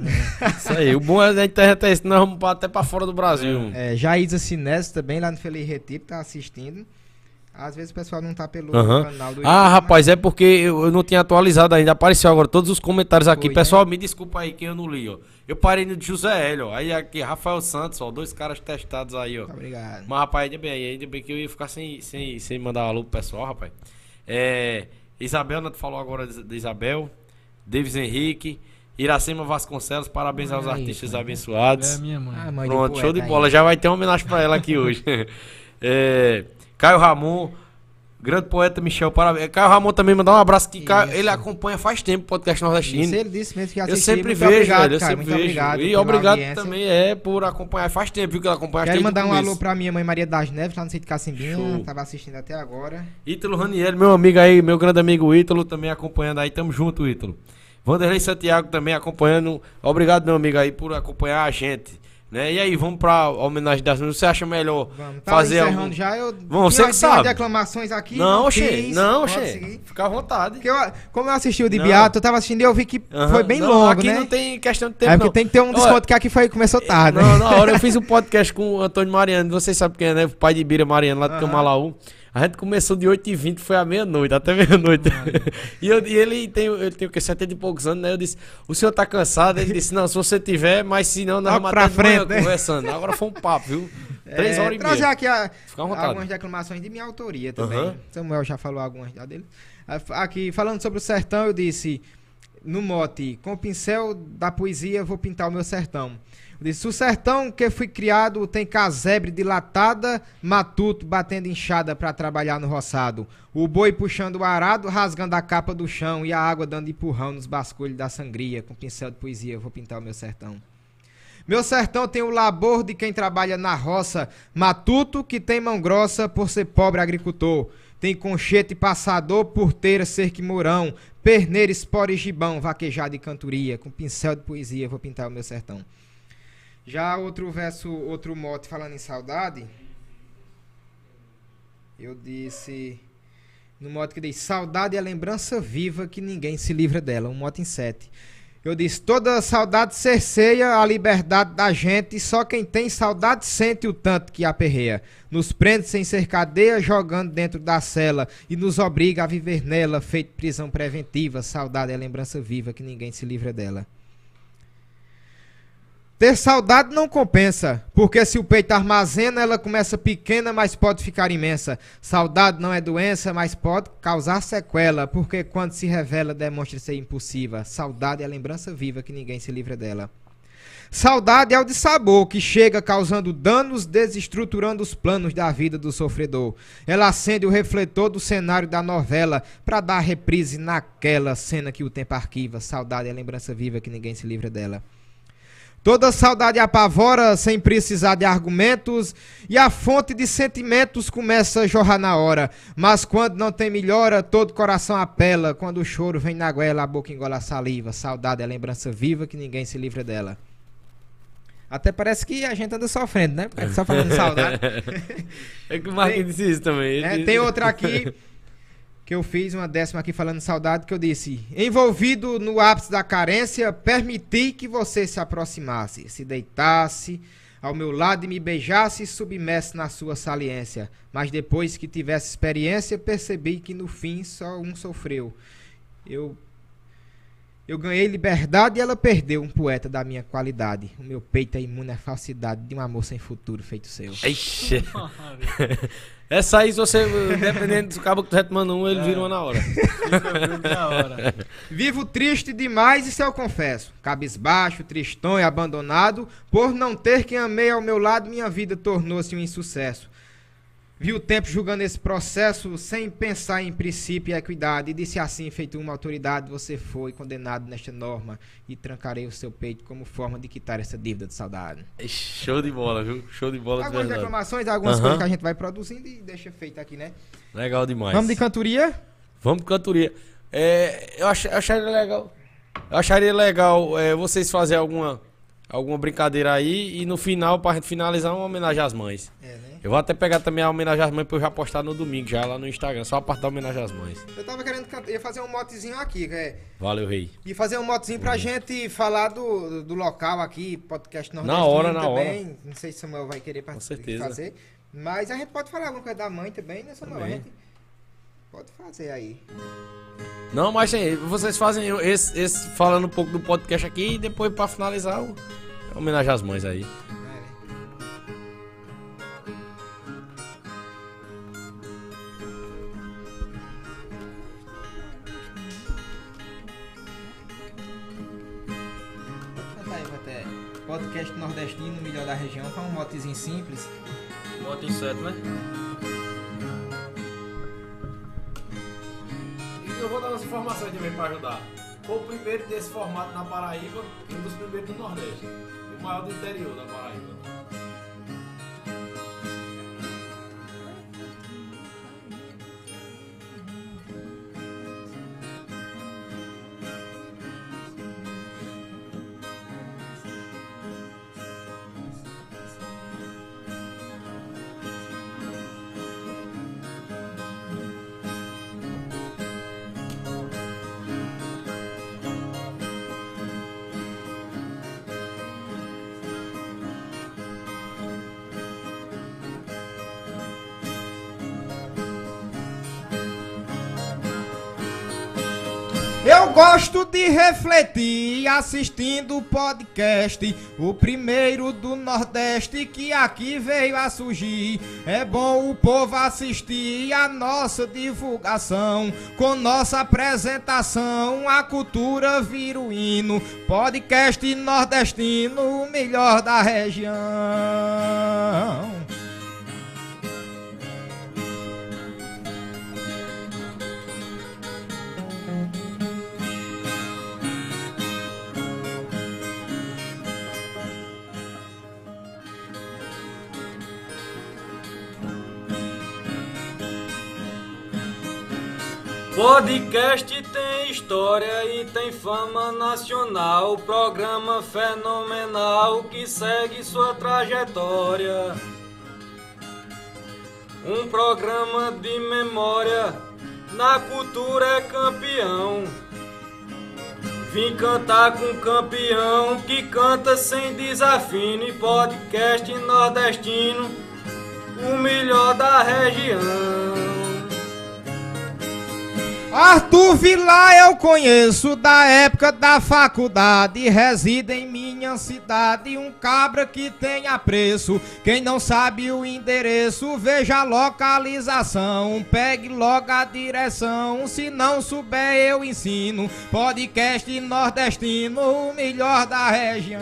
Isso aí. O bom é a internet é isso, nós vamos até para fora do Brasil. É, Jaísa Sinés também, lá no Feliz Retiro, tá assistindo. Às vezes o pessoal não tá pelo uhum. canal do YouTube. Ah, rapaz, é porque eu, não tinha atualizado ainda. Apareceu agora todos os comentários aqui. Foi, pessoal, né? me desculpa aí que eu não li, ó. Eu parei no de José Hélio, ó. Aí aqui, Rafael Santos, ó. Dois caras testados aí, ó. Obrigado. Mas, rapaz, ainda bem, ainda bem que eu ia ficar sem, sem, sem mandar um alô pro pessoal, rapaz. É, Isabel, né, tu falou agora de Isabel. Davis Henrique. Iracema Vasconcelos, parabéns aos artistas abençoados. É minha mãe. Ah, mãe Pronto, show de bola. Aí. Já vai ter uma homenagem pra ela aqui hoje. (laughs) é. Caio Ramon, grande poeta Michel, parabéns. Caio Ramon também mandar um abraço que Caio, ele acompanha faz tempo o podcast nordestino. Isso, ele disse mesmo que assistiu. Eu sempre vejo, obrigado, velho, eu Caio, sempre vejo. Obrigado e obrigado também é por acompanhar. Faz tempo viu, que ele acompanha. Quero mandar um alô pra minha mãe Maria das Neves, lá no sítio Cacimbinha, tava assistindo até agora. Ítalo Raniel, meu amigo aí, meu grande amigo Ítalo, também acompanhando aí, tamo junto, Ítalo. Vanderlei Santiago também acompanhando. Obrigado, meu amigo aí, por acompanhar a gente. Né? E aí, vamos pra homenagem das meninas. Você acha melhor vamos, tá fazer algum... já, eu vamos, você que sabe. declamações aqui. Não, Xê, não, Xê. Fica à vontade. Porque eu, como eu assisti o de Beato, eu tava assistindo e eu vi que foi bem não, longo, aqui né? não tem questão de tempo, É porque não. tem que ter um desconto Olha, que aqui foi, começou tarde, Não, na hora eu (laughs) fiz um podcast com o Antônio Mariano, vocês sabem quem é, né? O pai de Bira Mariano, lá do Camalaú. A gente começou de 8h20, foi à meia-noite, até meia-noite. (laughs) e, eu, e ele tem, ele tem o que, 70 e poucos anos, né? Eu disse, o senhor tá cansado? Ele disse, não, se você tiver, mas se não, nós vamos até frente, né? conversando. Agora foi um papo, viu? Três é, horas e meia. Trazer aqui a, algumas declamações de minha autoria também. Uhum. Samuel já falou algumas já dele. Aqui, falando sobre o sertão, eu disse, no mote, com o pincel da poesia vou pintar o meu sertão. Disse, o sertão que fui criado tem casebre dilatada, matuto batendo enxada para trabalhar no roçado. O boi puxando o arado, rasgando a capa do chão e a água dando empurrão nos basculhos da sangria. Com pincel de poesia, vou pintar o meu sertão. Meu sertão tem o labor de quem trabalha na roça, matuto que tem mão grossa por ser pobre agricultor. Tem conchete passador, porteira, cerca e mourão, perneira, espora e gibão, vaquejada e cantoria. Com pincel de poesia, vou pintar o meu sertão. Já outro verso, outro mote falando em saudade, eu disse no mote que diz: Saudade é lembrança viva que ninguém se livra dela. Um mote em sete. Eu disse: Toda saudade cerceia a liberdade da gente, só quem tem saudade sente o tanto que aperreia. Nos prende sem ser cadeia, jogando dentro da cela, e nos obriga a viver nela, feito prisão preventiva. Saudade é lembrança viva que ninguém se livra dela. Ter saudade não compensa, porque se o peito armazena, ela começa pequena, mas pode ficar imensa. Saudade não é doença, mas pode causar sequela, porque quando se revela, demonstra ser impulsiva. Saudade é a lembrança viva que ninguém se livra dela. Saudade é o de sabor que chega causando danos, desestruturando os planos da vida do sofredor. Ela acende o refletor do cenário da novela para dar reprise naquela cena que o tempo arquiva. Saudade é a lembrança viva que ninguém se livra dela. Toda saudade apavora sem precisar de argumentos, e a fonte de sentimentos começa a jorrar na hora. Mas quando não tem melhora, todo coração apela. Quando o choro vem na goela, a boca engola a saliva. Saudade é lembrança viva que ninguém se livra dela. Até parece que a gente anda sofrendo, né? É só falando saudade. (laughs) é que o Marquinhos disse isso também. É, tem outra aqui (laughs) que eu fiz uma décima aqui falando saudade, que eu disse: envolvido no ápice da carência, permiti que você se aproximasse, se deitasse ao meu lado e me beijasse submerso na sua saliência. Mas depois que tivesse experiência, percebi que no fim só um sofreu. Eu eu ganhei liberdade e ela perdeu um poeta da minha qualidade. O meu peito é imune à falsidade de um amor sem futuro feito seu. Ixi. (laughs) Essa aí, se você, dependendo do cabo que tu retomando um, ele é. vira uma na hora. na (laughs) hora. Vivo triste demais, isso eu confesso. Cabisbaixo, tristão e abandonado, por não ter quem amei ao meu lado, minha vida tornou-se um insucesso. Vi o tempo julgando esse processo sem pensar em princípio e equidade, e disse assim, feito uma autoridade, você foi condenado nesta norma, e trancarei o seu peito como forma de quitar essa dívida de saudade. Show de bola, viu? Show de bola Algumas de reclamações, algumas uhum. coisas que a gente vai produzindo e deixa feito aqui, né? Legal demais. Vamos de cantoria? Vamos de cantoria. É, eu, ach, eu acharia legal. Eu acharia legal é, vocês fazerem alguma, alguma brincadeira aí e no final, pra gente finalizar, uma homenagem às mães. É, né? Eu vou até pegar também a homenagem às mães pra eu já postar no domingo, já lá no Instagram. Só a parte da homenagem às mães. Eu tava querendo ia fazer um motezinho aqui, é. Valeu, rei. E fazer um motezinho pra uhum. gente falar do, do local aqui, podcast nordestino Na hora, na também. hora. Não sei se o Samuel vai querer Com certeza. fazer. Mas a gente pode falar alguma coisa da mãe também, né, Samuel? Também. A gente pode fazer aí. Não, mas vocês fazem esse, esse falando um pouco do podcast aqui e depois pra finalizar, o, homenagem às mães aí. Podcast nordestino, melhor da região. Foi um motezinho simples. Mote certo, né? E eu vou dar umas informações também para ajudar. Foi o primeiro desse formato na Paraíba e um dos primeiros do Nordeste. O maior do interior da Paraíba. Gosto de refletir assistindo o podcast, o primeiro do Nordeste que aqui veio a surgir. É bom o povo assistir a nossa divulgação, com nossa apresentação, a cultura vira o hino. Podcast nordestino, o melhor da região. Podcast tem história e tem fama nacional, programa fenomenal que segue sua trajetória. Um programa de memória, na cultura é campeão. Vim cantar com campeão que canta sem desafio. Podcast nordestino, o melhor da região. Arthur Vilar eu conheço da época da faculdade, reside em minha cidade, um cabra que tem apreço. Quem não sabe o endereço, veja a localização, pegue logo a direção. Se não souber, eu ensino. Podcast nordestino, o melhor da região.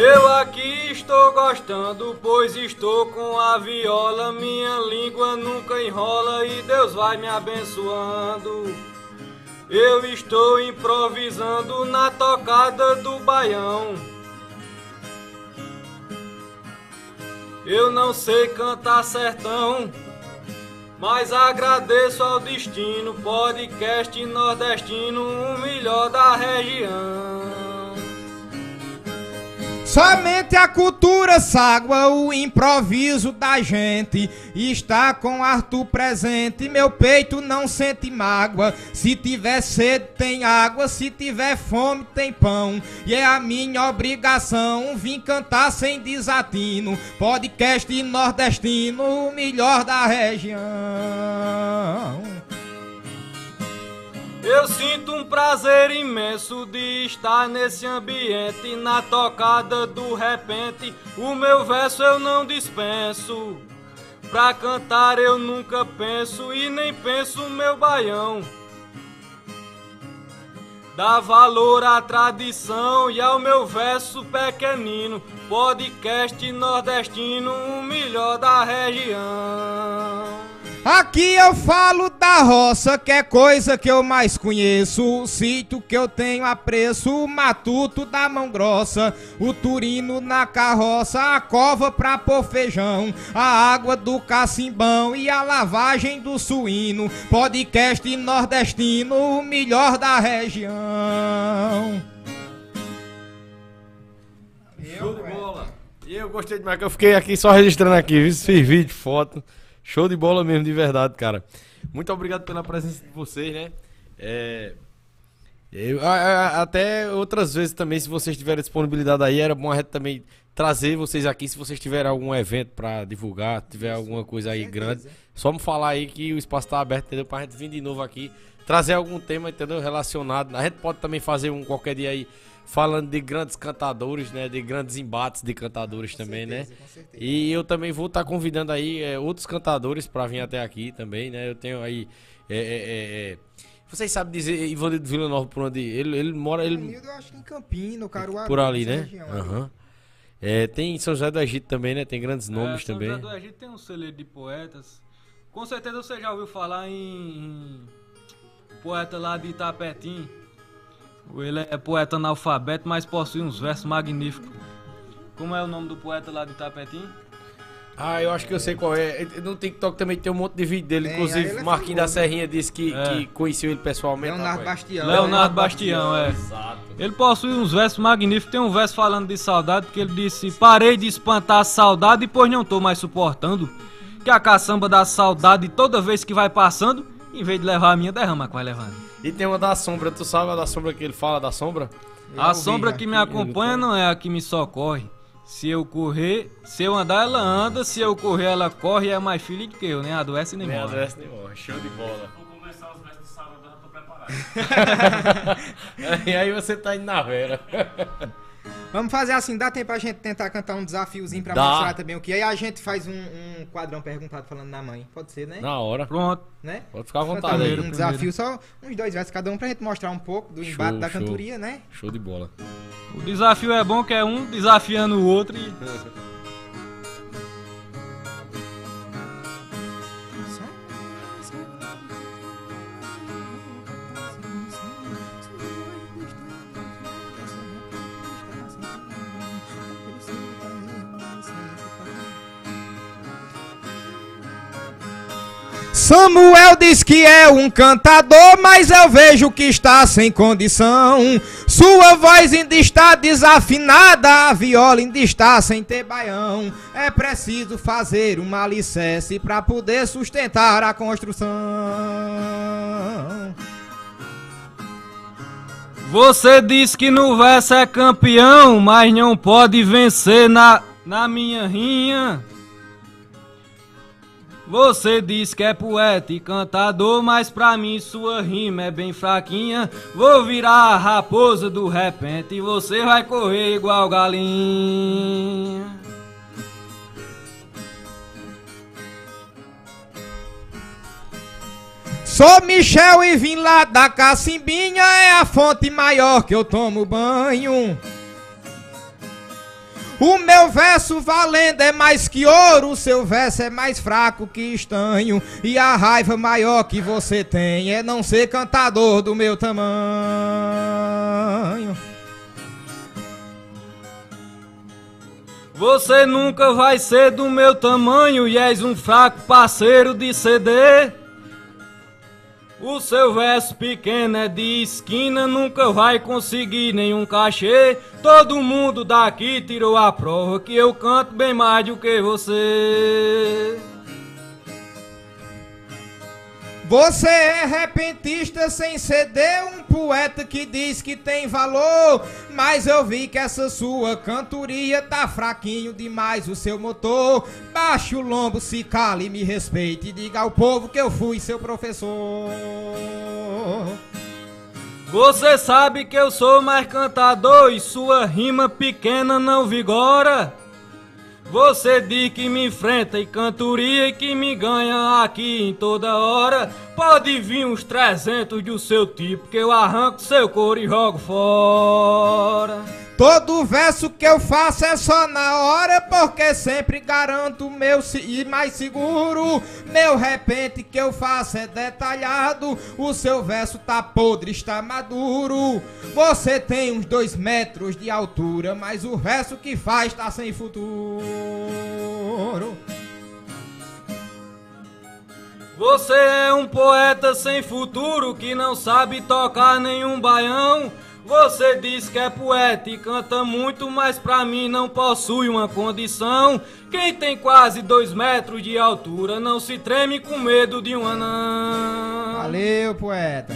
Eu aqui estou gostando, pois estou com a viola. Minha língua nunca enrola e Deus vai me abençoando. Eu estou improvisando na tocada do baião. Eu não sei cantar sertão, mas agradeço ao destino, podcast nordestino, o melhor da região. Somente a cultura ságua, o improviso da gente. Está com Arthur presente, meu peito não sente mágoa. Se tiver sede, tem água, se tiver fome, tem pão. E é a minha obrigação vir cantar sem desatino. Podcast nordestino, o melhor da região. Eu sinto um prazer imenso de estar nesse ambiente, na tocada do repente. O meu verso eu não dispenso. Pra cantar eu nunca penso e nem penso meu baião. Dá valor à tradição e ao meu verso pequenino. Podcast nordestino, o melhor da região. Aqui eu falo da roça, que é coisa que eu mais conheço. O sítio que eu tenho apreço, o matuto da mão grossa, o turino na carroça, a cova pra pôr feijão, a água do cacimbão e a lavagem do suíno. Podcast nordestino, o melhor da região. Show de bola. E eu gostei demais, que eu fiquei aqui só registrando aqui, fiz vídeo, foto. Show de bola mesmo, de verdade, cara. Muito obrigado pela presença de vocês, né? É, eu, a, a, até outras vezes também, se vocês tiverem disponibilidade aí, era bom a gente também trazer vocês aqui, se vocês tiverem algum evento para divulgar, tiver alguma coisa aí grande, só me falar aí que o espaço tá aberto, entendeu? Pra gente vir de novo aqui, trazer algum tema, entendeu? Relacionado. A gente pode também fazer um qualquer dia aí falando de grandes cantadores, né? De grandes embates de cantadores com também, certeza, né? E eu também vou estar tá convidando aí é, outros cantadores para vir até aqui também, né? Eu tenho aí. É, é, é, é vocês sabem dizer Ivanildo Vila Nova por onde ele, ele mora? Ele... eu acho que em Campino, Caruaru. Por ali, né? Uhum. É, tem São José do Egito também, né? Tem grandes nomes São também. São José do Egito tem um celeiro de poetas. Com certeza você já ouviu falar em, em poeta lá de Itapetim. Ele é poeta analfabeto, mas possui uns versos magníficos. Como é o nome do poeta lá de Tapetim? Ah, eu acho que eu sei qual é. No TikTok também tem um monte de vídeo dele. Inclusive, é Marquinhos da Serrinha disse que, é. que conheceu ele pessoalmente. Leonardo Bastião. Leonardo Bastião, é. Exato. Ele possui uns versos magníficos. Tem um verso falando de saudade que ele disse: Parei de espantar a saudade, pois não tô mais suportando. Que a caçamba da saudade toda vez que vai passando, em vez de levar a minha, derrama que vai levando. E tem uma da sombra, tu sabe a da sombra que ele fala da sombra? a sombra que me acompanha não é a que me socorre. Se eu correr, se eu andar, ela anda. Se eu correr, ela corre. É mais filha do que eu, nem adoece nem, nem morre. Nem adoece nem morre. Show de bola. Vou começar os versos de sábado, eu já tô preparado. (laughs) e aí você tá indo na vera. (laughs) Vamos fazer assim, dá tempo pra gente tentar cantar um desafiozinho pra dá. mostrar também o que. Aí a gente faz um, um, quadrão perguntado falando na mãe. Pode ser, né? Na hora. Pronto. Né? Pode ficar à vontade. Um, um desafio, só uns dois versos cada um pra gente mostrar um pouco do embate show, da cantoria, né? Show de bola. O desafio é bom que é um desafiando o outro e. (laughs) Samuel diz que é um cantador, mas eu vejo que está sem condição. Sua voz ainda está desafinada, a viola ainda está sem ter baião. É preciso fazer um alicerce para poder sustentar a construção. Você diz que no verso é campeão, mas não pode vencer na, na minha rinha. Você diz que é poeta e cantador, mas pra mim sua rima é bem fraquinha. Vou virar a raposa do repente e você vai correr igual galinha. Sou Michel e vim lá da Cacimbinha, é a fonte maior que eu tomo banho. O meu verso valendo é mais que ouro, o seu verso é mais fraco que estanho. E a raiva maior que você tem é não ser cantador do meu tamanho. Você nunca vai ser do meu tamanho e és um fraco parceiro de CD. O seu verso pequeno é de esquina, nunca vai conseguir nenhum cachê. Todo mundo daqui tirou a prova que eu canto bem mais do que você. Você é repentista sem ceder, um poeta que diz que tem valor. Mas eu vi que essa sua cantoria tá fraquinho demais o seu motor. Baixe o lombo, se cale me respeite. Diga ao povo que eu fui seu professor. Você sabe que eu sou mais cantador e sua rima pequena não vigora. Você diz que me enfrenta e cantoria e que me ganha aqui em toda hora. Pode vir uns 300 do seu tipo que eu arranco seu couro e jogo fora. Todo verso que eu faço é só na hora, porque sempre garanto meu e mais seguro. Meu repente que eu faço é detalhado, o seu verso tá podre, está maduro. Você tem uns dois metros de altura, mas o verso que faz tá sem futuro. Você é um poeta sem futuro que não sabe tocar nenhum baião. Você diz que é poeta e canta muito, mas pra mim não possui uma condição. Quem tem quase dois metros de altura não se treme com medo de um anão. Valeu, poeta.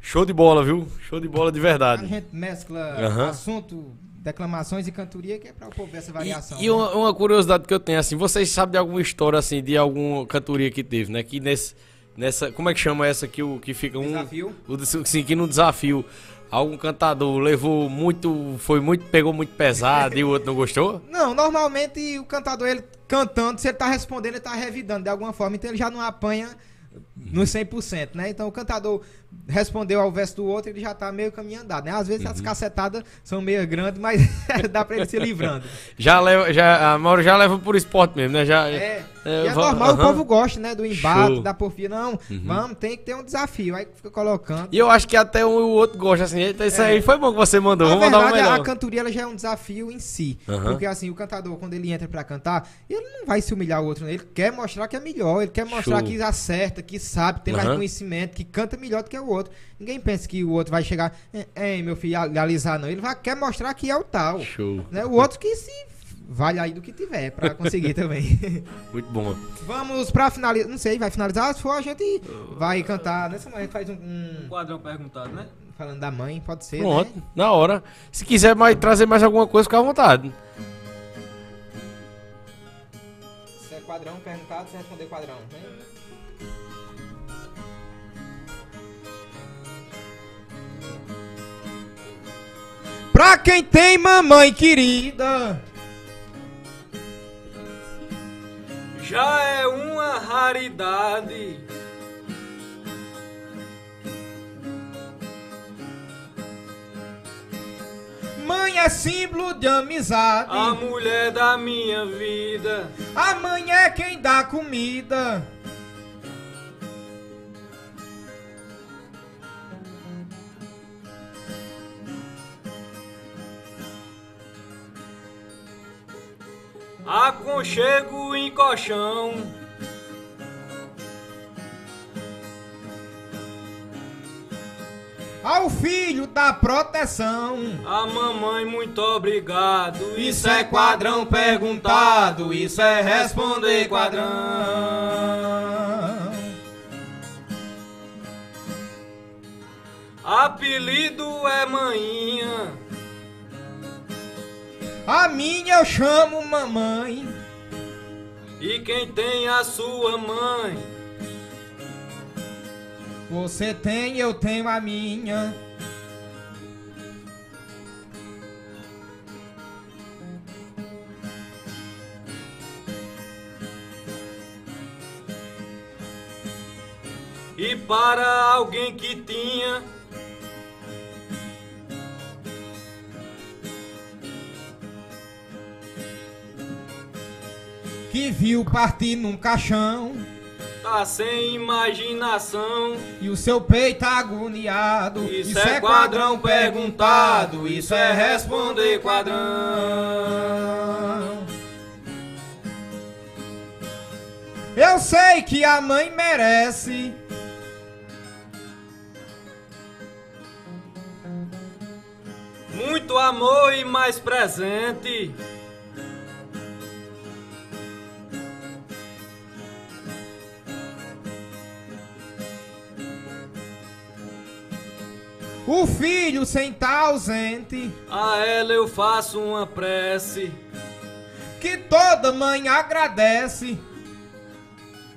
Show de bola, viu? Show de bola de verdade. A gente mescla Aham. assunto, declamações e cantoria, que é pra o povo ver essa variação. E, e né? uma, uma curiosidade que eu tenho, assim, vocês sabem de alguma história, assim, de alguma cantoria que teve, né? Que nesse, nessa, como é que chama essa que, o, que fica um... Desafio? O, que no desafio algum cantador levou muito, foi muito, pegou muito pesado e o outro não gostou? (laughs) Não, normalmente o cantador, ele cantando, se ele tá respondendo, ele tá revidando de alguma forma, então ele já não apanha no 100%, né? Então o cantador respondeu ao verso do outro, ele já tá meio caminho andado, né? Às vezes Uhum. as cacetadas são meio grandes, mas (laughs) dá pra ele se livrando. Já leva, já, a Mauro já leva por esporte mesmo, né? Já, É, É, e é normal, aham. o povo gosta, né? Do embate, Show. da porfia. Não, vamos, tem que ter um desafio. Aí fica colocando. E eu acho que até um o outro gosta, assim. Isso aí foi bom que você mandou. Na Vamos mandar um verdade, a melhor. cantoria ela já é um desafio em si. Porque assim, o cantador, quando ele entra pra cantar, ele não vai se humilhar o outro, né? Ele quer mostrar que é melhor, ele quer mostrar Show. que acerta, que sabe, que tem mais Aham. conhecimento, que canta melhor do que o outro. Ninguém pensa que o outro vai chegar, ei, meu filho, alisar, não. Ele vai, quer mostrar que é o tal. Show. Né? O outro que se vale aí do que tiver pra (laughs) conseguir também. Muito bom. Vamos pra finalizar. Não sei, vai finalizar? Se for, a gente vai cantar. Nessa manhã a gente faz um. um- Quadrão perguntado, né? falando da mãe, pode ser. Pronto, Né? na hora. Se quiser mais, trazer mais alguma coisa, fica à vontade. Se é quadrão perguntado, você responder quadrão. Né? Pra quem tem mamãe querida, Já é uma raridade. mãe é símbolo de amizade. A mulher da minha vida. A mãe é quem dá comida. Aconchego em colchão. Ao filho da proteção. A mamãe, muito obrigado. Isso é quadrão perguntado, isso é responder quadrão. Apelido é manhinha. A minha eu chamo mamãe. E quem tem a sua mãe. Você tem, eu tenho a minha. E para alguém que tinha. Que viu partir num caixão. Tá sem imaginação. E o seu peito agoniado. Isso, é quadrão perguntado. Isso é responder quadrão. Eu sei que a mãe merece. Muito amor e mais presente. O filho sem tá ausente. A ela eu faço uma prece. Que toda mãe agradece.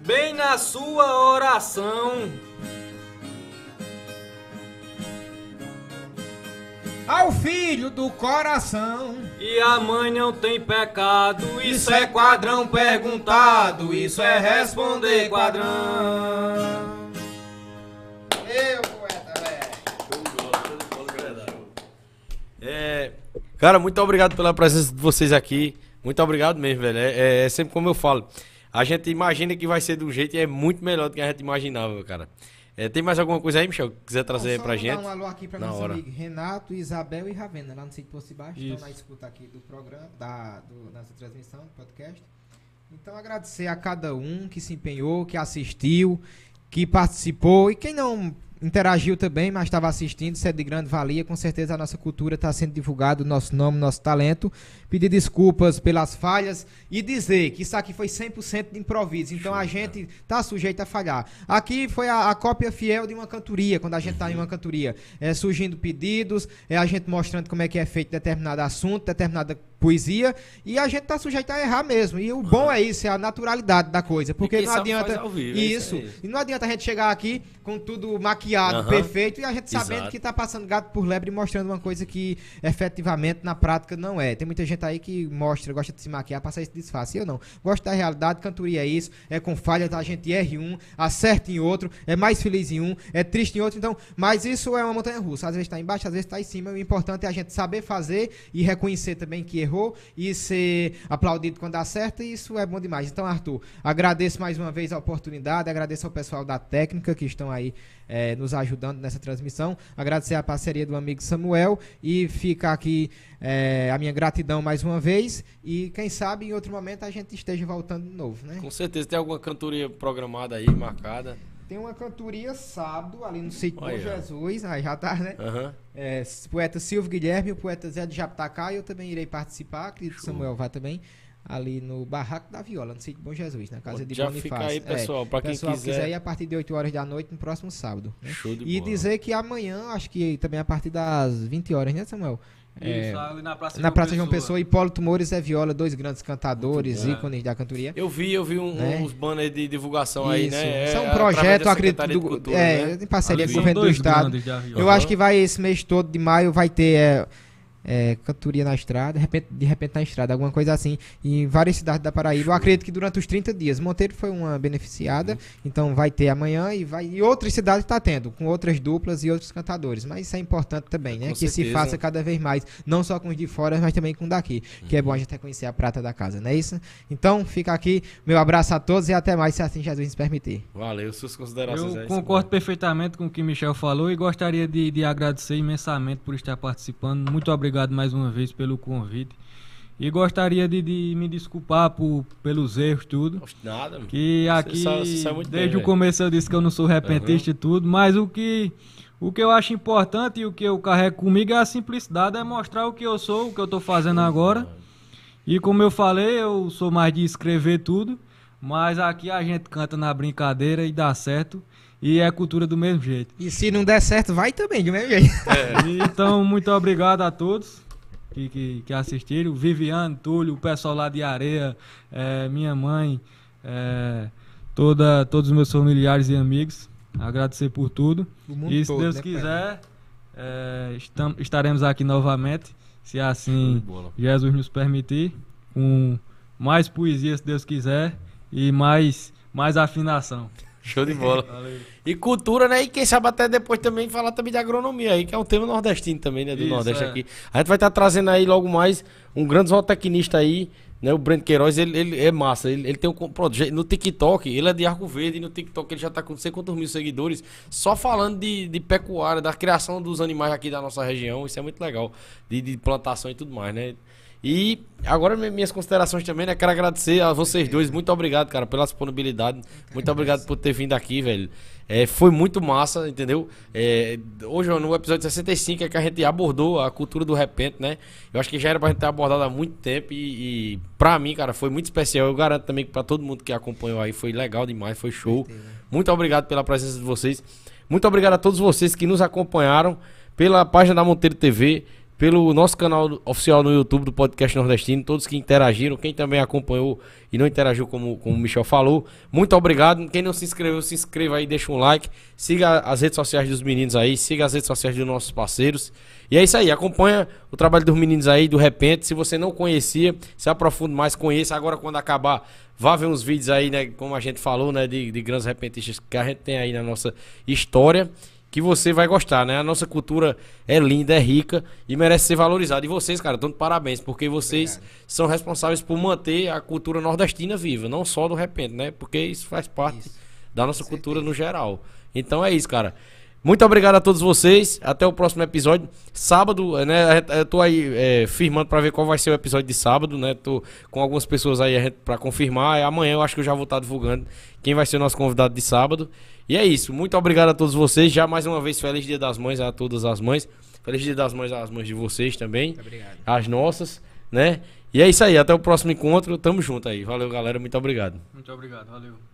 Bem na sua oração. Ao filho do coração. E a mãe não tem pecado. Isso, isso é quadrão perguntado. Isso é responder quadrão. Eu, poeta, É, cara, muito obrigado pela presença de vocês aqui. Muito obrigado mesmo, velho. É, é, sempre como eu falo. A gente imagina que vai ser do jeito e é muito melhor do que a gente imaginava, cara. É, tem mais alguma coisa aí, Michel, que quiser trazer Não, pra gente? Um alô aqui pra Na hora. amigo Renato, Isabel e Ravena, lá no sítio Poço de Baixo, estão na escuta aqui do programa, da do, nossa transmissão, do podcast. Então agradecer a cada um que se empenhou, que assistiu, que participou e quem não interagiu também, mas estava assistindo, isso é de grande valia. Com certeza a nossa cultura está sendo divulgado, nosso nome, nosso talento. Pedir desculpas pelas falhas e dizer que isso aqui foi 100% de improviso. Então a gente está sujeito a falhar. Aqui foi a, a cópia fiel de uma cantoria, quando a gente está em uma cantoria. É, surgindo pedidos, é a gente mostrando como é que é feito determinado assunto, determinada poesia, e a gente está sujeito a errar mesmo. E o bom é isso, é a naturalidade da coisa. Porque não adianta. vivo, é isso isso. aí. E não adianta a gente chegar aqui com tudo maquiado, Aham. perfeito, e a gente sabendo Exato. que tá passando gato por lebre e mostrando uma coisa que efetivamente na prática não é. Tem muita gente aí que mostra, gosta de se maquiar, passar esse disfarce. Eu não. Gosto da realidade, cantoria é isso, é com falha, a gente erra em um, acerta em outro, é mais feliz em um, é triste em outro. Então, mas isso é uma montanha russa. Às vezes tá embaixo, às vezes tá em cima. O importante é a gente saber fazer e reconhecer também que errou e ser aplaudido quando acerta. E isso é bom demais. Então, Arthur, agradeço mais uma vez a oportunidade, agradeço ao pessoal da técnica que estão aí eh, nos ajudando nessa transmissão. Agradecer a parceria do amigo Samuel e fica aqui eh, a minha gratidão mais uma vez. E quem sabe em outro momento a gente esteja voltando de novo, né? Com certeza. Tem alguma cantoria programada aí, marcada? Tem uma cantoria sábado ali no sítio Bom. Jesus, aí já tá, né? Aham. É, poeta Silvio Guilherme, o poeta Zé de Japitacá, eu também irei participar, acredito que. Samuel vai também, ali no Barraco da Viola, no sítio Bom Jesus, na casa de Já Bonifácio. fica aí, É, pessoal, pra quem pessoal quiser. ir a partir de 8 horas da noite no próximo sábado. né? Show de E bola. dizer que amanhã, acho que também a partir das 20 horas, né, Samuel? É, Isso, ali na Praça na Praça João Pessoa, Hipólito Moura e Zé Viola, dois grandes cantadores, ícones da cantoria. Eu vi, eu vi um- Né? uns banners de divulgação aí, Isso. né? Isso é um projeto, acredito, do, Cultura, é, né? em parceria Ali com o governo do Estado. Eu acho que vai esse mês todo de maio vai ter é, é, cantoria na estrada, de repente, de repente na estrada, alguma coisa assim, em várias cidades da Paraíba. Eu acredito que durante os 30 dias. Monteiro foi uma beneficiada, então vai ter amanhã e vai e outras cidades está tendo, com outras duplas e outros cantadores. Mas isso é importante também, né? Com que se certeza. faça cada vez mais, não só com os de fora, mas também com daqui, que é bom a gente reconhecer a prata da casa, não é isso? Então, fica aqui meu abraço a todos e até mais, se assim Jesus nos permitir. Valeu, suas considerações Eu aí. concordo perfeitamente com o que Michel falou e gostaria de, de agradecer imensamente por estar participando. Muito obrigado mais uma vez pelo convite. E gostaria de, de me desculpar por, pelos erros, tudo. Nada, mano. Que aqui, você sabe muito bem, desde o velho. começo eu disse que eu não sou repentista e tudo, mas o que, o que eu acho importante e o que eu carrego comigo é a simplicidade, é mostrar o que eu sou, o que eu tô fazendo agora. E como eu falei, eu sou mais de escrever tudo, mas aqui a gente canta na brincadeira e dá certo. E é cultura do mesmo jeito. E se não der certo, vai também, do mesmo jeito. (laughs) Então, muito obrigado a todos que, que, que assistiram. Viviane, Túlio, o pessoal lá de Areia, eh, minha mãe, eh, toda, todos os meus familiares e amigos. Agradecer por tudo. E se todo, Deus né, quiser, estam- estaremos aqui novamente, se assim. Jesus nos permitir, com mais poesia, se Deus quiser, e mais, mais afinação. Show de bola. E cultura, né? E quem sabe até depois também falar também de agronomia aí, que é um tema nordestino também, né? Do Isso, Nordeste é. aqui. A gente vai estar trazendo aí logo mais um grande zootecnista aí, Né, o Brent Queiroz, ele, ele é massa. Ele, ele tem um. Pronto, no TikTok, ele é de Arco Verde. E no TikTok ele já tá com não sei quantos mil seguidores. Só falando de, de pecuária, da criação dos animais aqui da nossa região. Isso é muito legal. De, de plantação e tudo mais, né? E agora minhas considerações também, né? Quero agradecer a vocês dois. Muito obrigado, cara, pela disponibilidade. Muito obrigado por ter vindo aqui, velho. É, foi muito massa, entendeu? É, hoje, no episódio 65, é que a gente abordou a cultura do repente, né? Eu acho que já era pra gente ter abordado há muito tempo e, e pra mim, cara, foi muito especial. Eu garanto também que pra todo mundo que acompanhou aí foi legal demais, foi show. Muito obrigado pela presença de vocês. Muito obrigado a todos vocês que nos acompanharam pela página da Monteiro TV pelo nosso canal oficial no YouTube do Podcast Nordestino, todos que interagiram, quem também acompanhou e não interagiu, como, como o Michel falou. Muito obrigado. Quem não se inscreveu, se inscreva aí, deixa um like. Siga as redes sociais dos meninos aí, siga as redes sociais dos nossos parceiros. E é isso aí, acompanha o trabalho dos meninos aí, do repente. Se você não conhecia, se aprofunda mais, conheça. Agora, quando acabar, vá ver uns vídeos aí, né? Como a gente falou, né? De, de grandes repentistas que a gente tem aí na nossa história que você vai gostar, né? A nossa cultura é linda, é rica e merece ser valorizada. E vocês, cara, estão de parabéns, porque vocês Obrigado. são responsáveis por manter a cultura nordestina viva, não só do repente, né? Porque isso faz parte isso. da nossa cultura no geral. Então é isso, cara. Muito obrigado a todos vocês. Até o próximo episódio. Sábado, né? Eu tô aí é, firmando para ver qual vai ser o episódio de sábado, né? Tô com algumas pessoas aí para confirmar. Amanhã eu acho que eu já vou estar divulgando quem vai ser o nosso convidado de sábado. E é isso. Muito obrigado a todos vocês. Já mais uma vez, feliz Dia das Mães a todas as mães. Feliz Dia das Mães às mães de vocês também. Obrigado. As nossas, né? E é isso aí. Até o próximo encontro. Tamo junto aí. Valeu, galera. Muito obrigado. Muito obrigado. Valeu.